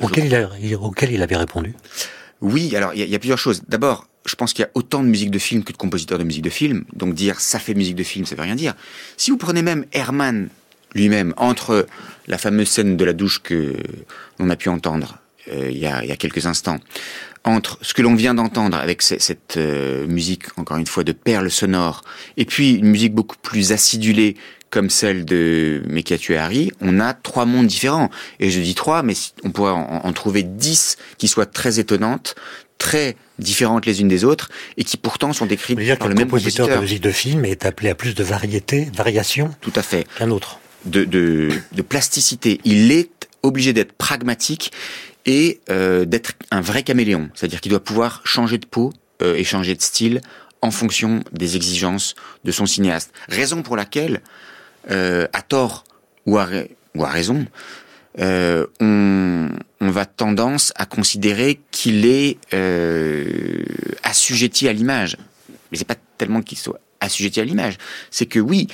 auquel, il, auquel il avait répondu. Oui, alors il y, y, a plusieurs choses. D'abord, je pense qu'il y a autant de musique de film que de compositeurs de musique de film. Donc dire ça fait musique de film, ça veut rien dire. Si vous prenez même Herman lui-même, entre la fameuse scène de la douche que l'on a pu entendre euh, il, y a, il, y a, quelques instants, entre ce que l'on vient d'entendre avec cette euh, musique, encore une fois, de perles sonores, et puis une musique beaucoup plus acidulée comme celle de Mekia Harry, on a trois mondes différents. Et je dis trois, mais on pourrait en trouver dix qui soient très étonnantes, très différentes les unes des autres et qui pourtant sont décrites par le, même compositeur. de musique de film est appelé à plus de variété, variation. Tout à fait. Qu'un autre. De, de, de, plasticité. Il est obligé d'être pragmatique et euh, d'être un vrai caméléon. C'est-à-dire qu'il doit pouvoir changer de peau euh, et changer de style en fonction des exigences de son cinéaste. Raison pour laquelle, euh, à tort ou à, ou à raison, euh, on, on, va tendance à considérer qu'il est euh, assujetti à l'image. Mais c'est pas tellement qu'il soit assujetti à l'image, c'est que oui,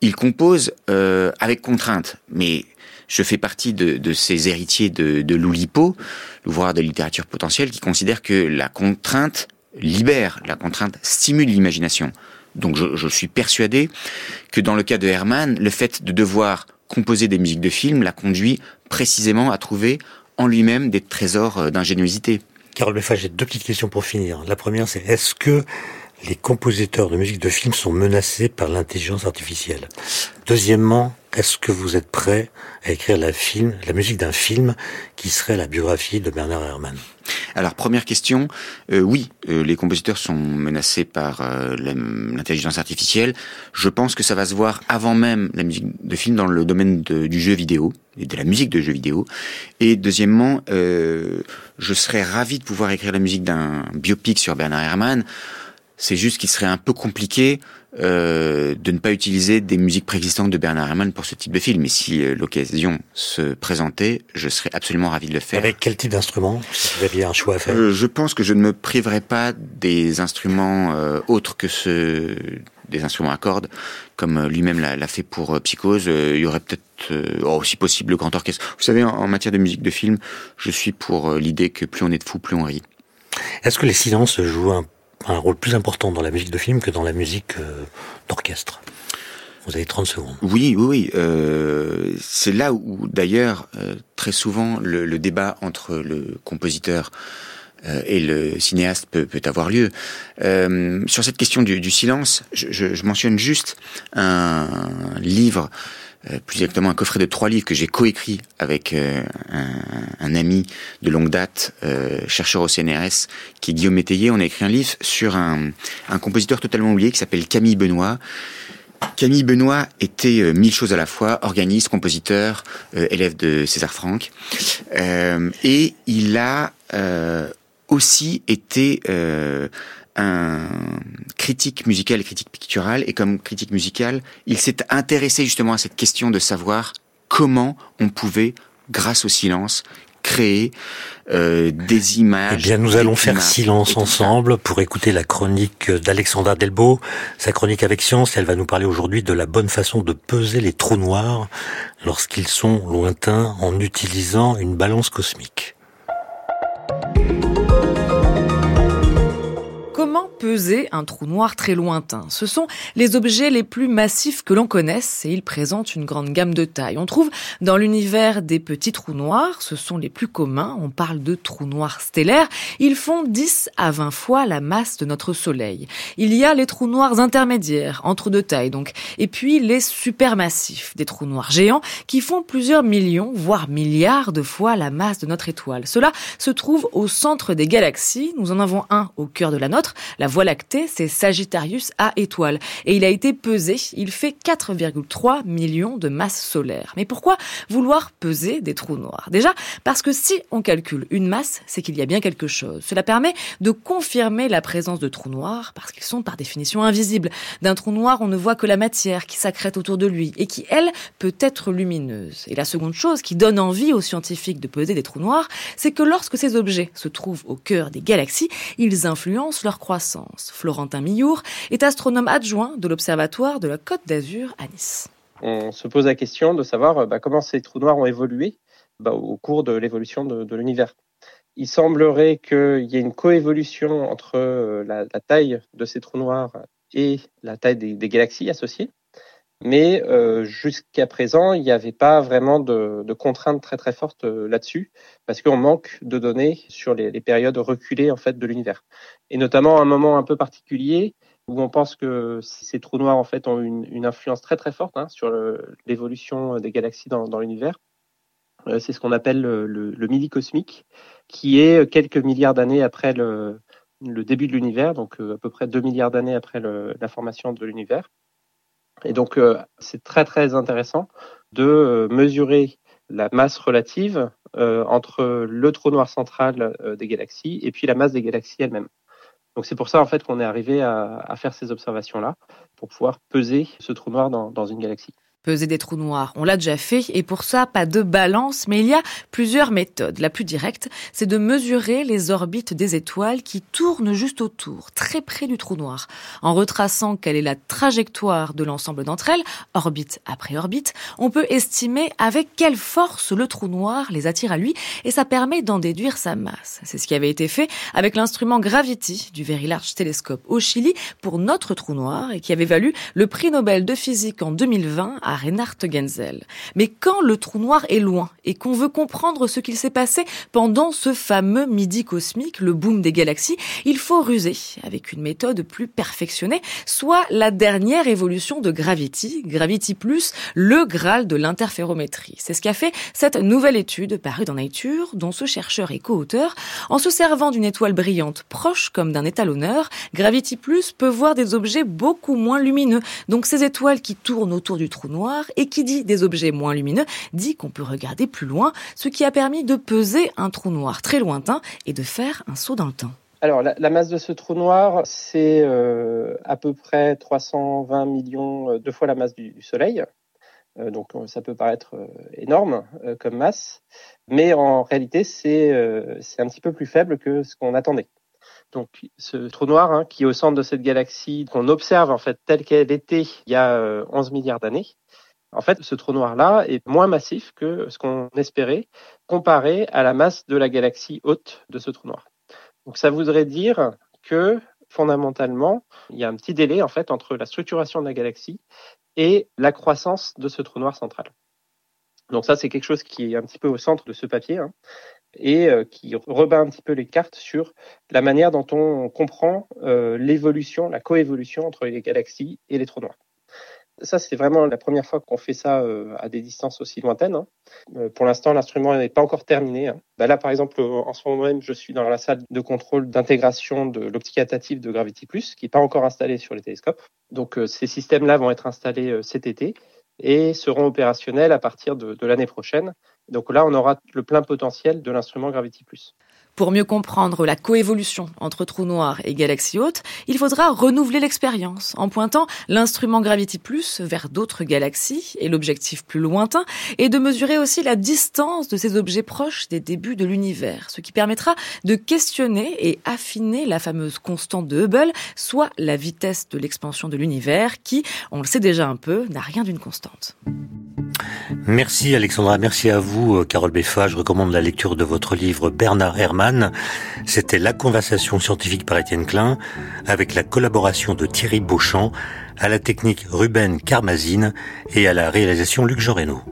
il compose euh, avec contrainte, mais je fais partie de, de ces héritiers de, de l'Oulipo, l'ouvrage de littérature potentielle, qui considère que la contrainte libère, la contrainte stimule l'imagination. Donc je, je, suis persuadé que dans le cas de Herman, le fait de devoir composer des musiques de film l'a conduit précisément à trouver en lui-même des trésors euh, d'ingéniosité. Carole Beffa, j'ai deux petites questions pour finir. La première, c'est est-ce que les compositeurs de musique de film sont menacés par l'intelligence artificielle Deuxièmement, est-ce que vous êtes prêt à écrire la, film, la musique d'un film qui serait la biographie de Bernard Herrmann? Alors première question, euh, oui, euh, les compositeurs sont menacés par euh, l'intelligence artificielle. Je pense que ça va se voir avant même la musique de film dans le domaine du jeu vidéo et de la musique de jeu vidéo. Et deuxièmement, euh, je serais ravi de pouvoir écrire la musique d'un biopic sur Bernard Herrmann. C'est juste qu'il serait un peu compliqué euh, de ne pas utiliser des musiques préexistantes de Bernard Herrmann pour ce type de film. Mais si euh, l'occasion se présentait, je serais absolument ravi de le faire. Avec quel type d'instrument Si vous aviez un choix à faire? Euh, Je pense que je ne me priverai pas des instruments euh, autres que ceux des instruments à cordes, comme lui-même l'a fait pour Psychose. Il y aurait peut-être, oh, si possible, le grand orchestre. Vous savez, en, en matière de musique de film, je suis pour l'idée que plus on est de fous, plus on rit. Est-ce que les silences jouent un un rôle plus important dans la musique de film que dans la musique euh, d'orchestre. Vous avez 30 secondes. Oui, oui, oui. Euh, c'est là où, d'ailleurs, euh, très souvent, le, le, débat entre le compositeur euh, et le cinéaste peut, peut avoir lieu. Euh, sur cette question du, du silence, je, je, je, mentionne juste un livre plus exactement un coffret de trois livres que j'ai coécrit avec euh, un, un, ami de longue date, euh, chercheur au CNRS, qui est Guillaume Métayer. On a écrit un livre sur un, un compositeur totalement oublié qui s'appelle Camille Benoît. Camille Benoît était euh, mille choses à la fois, organiste, compositeur, euh, élève de César Franck, euh, et il a aussi été un critique musical et critique picturale, et comme critique musicale, il s'est intéressé justement à cette question de savoir comment on pouvait, grâce au silence, créer euh, des images. Eh bien, nous allons faire silence ensemble pour écouter la chronique d'Alexandra Delbo. Sa chronique avec science, elle va nous parler aujourd'hui de la bonne façon de peser les trous noirs lorsqu'ils sont lointains en utilisant une balance cosmique. Peser un trou noir très lointain Ce sont les objets les plus massifs que l'on connaisse et ils présentent une grande gamme de tailles. On trouve dans l'univers des petits trous noirs, ce sont les plus communs, on parle de trous noirs stellaires, ils font 10 à 20 fois la masse de notre Soleil. Il y a les trous noirs intermédiaires, entre deux tailles donc, et puis les supermassifs, des trous noirs géants qui font plusieurs millions, voire milliards de fois la masse de notre étoile. Cela se trouve au centre des galaxies, nous en avons un au cœur de la nôtre, La Voie lactée, c'est Sagittarius A étoile. Et il a été pesé. Il fait 4,3 millions de masses solaires. Mais pourquoi vouloir peser des trous noirs? Déjà, parce que si on calcule une masse, c'est qu'il y a bien quelque chose. Cela permet de confirmer la présence de trous noirs, parce qu'ils sont par définition invisibles. D'un trou noir, on ne voit que la matière qui s'accrète autour de lui et qui, elle, peut être lumineuse. Et la seconde chose qui donne envie aux scientifiques de peser des trous noirs, c'est que lorsque ces objets se trouvent au cœur des galaxies, ils influencent leur croissance. Florentin Millour est astronome adjoint de l'Observatoire de la Côte d'Azur à Nice. On se pose la question de savoir bah, comment ces trous noirs ont évolué bah, au cours de l'évolution de, l'univers. Il semblerait qu'il y ait une coévolution entre euh, la, taille de ces trous noirs et la taille des galaxies associées. Mais euh, jusqu'à présent, il n'y avait pas vraiment de, de, contraintes très très fortes euh, là-dessus, parce qu'on manque de données sur les, les, périodes reculées en fait de l'univers, et notamment un moment un peu particulier où on pense que ces trous noirs en fait ont une, une influence très très forte hein, sur l'évolution des galaxies dans, dans l'univers. Euh, c'est ce qu'on appelle le, le, midi cosmique, qui est quelques milliards d'années après le, le, début de l'univers, donc à peu près 2 milliards d'années après la formation de l'univers. Et donc, euh, c'est très très intéressant de euh, mesurer la masse relative euh, entre le trou noir central des galaxies et puis la masse des galaxies elles-mêmes. Donc c'est pour ça en fait qu'on est arrivé à, faire ces observations-là pour pouvoir peser ce trou noir dans une galaxie peser des trous noirs. On l'a déjà fait et pour ça, pas de balance, mais il y a plusieurs méthodes. La plus directe, c'est de mesurer les orbites des étoiles qui tournent juste autour, très près du trou noir. En retraçant quelle est la trajectoire de l'ensemble d'entre elles, orbite après orbite, on peut estimer avec quelle force le trou noir les attire à lui et ça permet d'en déduire sa masse. C'est ce qui avait été fait avec l'instrument Gravity du Very Large Telescope au Chili pour notre trou noir et qui avait valu le prix Nobel de physique en 2020 à Reinhard Genzel. Mais quand le trou noir est loin et qu'on veut comprendre ce qu'il s'est passé pendant ce fameux midi cosmique, le boom des galaxies, il faut ruser avec une méthode plus perfectionnée, soit la dernière évolution de Gravity, Gravity Plus, le graal de l'interférométrie. C'est ce qu'a fait cette nouvelle étude parue dans Nature, dont ce chercheur est co-auteur. En se servant d'une étoile brillante proche comme d'un étalonneur, Gravity Plus peut voir des objets beaucoup moins lumineux. Donc ces étoiles qui tournent autour du trou noir et qui dit des objets moins lumineux dit qu'on peut regarder plus loin, ce qui a permis de peser un trou noir très lointain et de faire un saut dans le temps. Alors, la, masse de ce trou noir, c'est euh, à peu près 320 millions euh, de fois la masse du, Soleil. Euh, donc, ça peut paraître énorme comme masse, mais en réalité, c'est un petit peu plus faible que ce qu'on attendait. Donc ce trou noir hein, qui est au centre de cette galaxie qu'on observe en fait telle qu'elle était il y a 11 milliards d'années, en fait, ce trou noir-là est moins massif que ce qu'on espérait comparé à la masse de la galaxie haute de ce trou noir. Donc ça voudrait dire que fondamentalement, il y a un petit délai en fait entre la structuration de la galaxie et la croissance de ce trou noir central. Donc ça, c'est quelque chose qui est un petit peu au centre de ce papier hein, et euh, qui rebat un petit peu les cartes sur la manière dont on comprend euh, l'évolution, la coévolution entre les galaxies et les trous noirs. Ça, c'est vraiment la première fois qu'on fait ça euh, à des distances aussi lointaines. Hein. Pour l'instant, l'instrument n'est pas encore terminé. Hein. Bah là, par exemple, en ce moment même, je suis dans la salle de contrôle d'intégration de l'optique adaptative de Gravity Plus, qui n'est pas encore installée sur les télescopes. Donc, ces systèmes-là vont être installés cet été et seront opérationnels à partir de, l'année prochaine. Donc là, on aura le plein potentiel de l'instrument Gravity. Pour mieux comprendre la coévolution entre trous noirs et galaxies hautes, il faudra renouveler l'expérience en pointant l'instrument Gravity Plus vers d'autres galaxies et l'objectif plus lointain est de mesurer aussi la distance de ces objets proches des débuts de l'univers, ce qui permettra de questionner et affiner la fameuse constante de Hubble, soit la vitesse de l'expansion de l'univers qui, on le sait déjà un peu, n'a rien d'une constante. Merci Alexandra, merci à vous Carole Beffa. Je recommande la lecture de votre livre Bernard Herrmann. C'était la conversation scientifique par Étienne Klein avec la collaboration de Thierry Beauchamp à la technique Ruben Carmazine et à la réalisation Luc Joreno.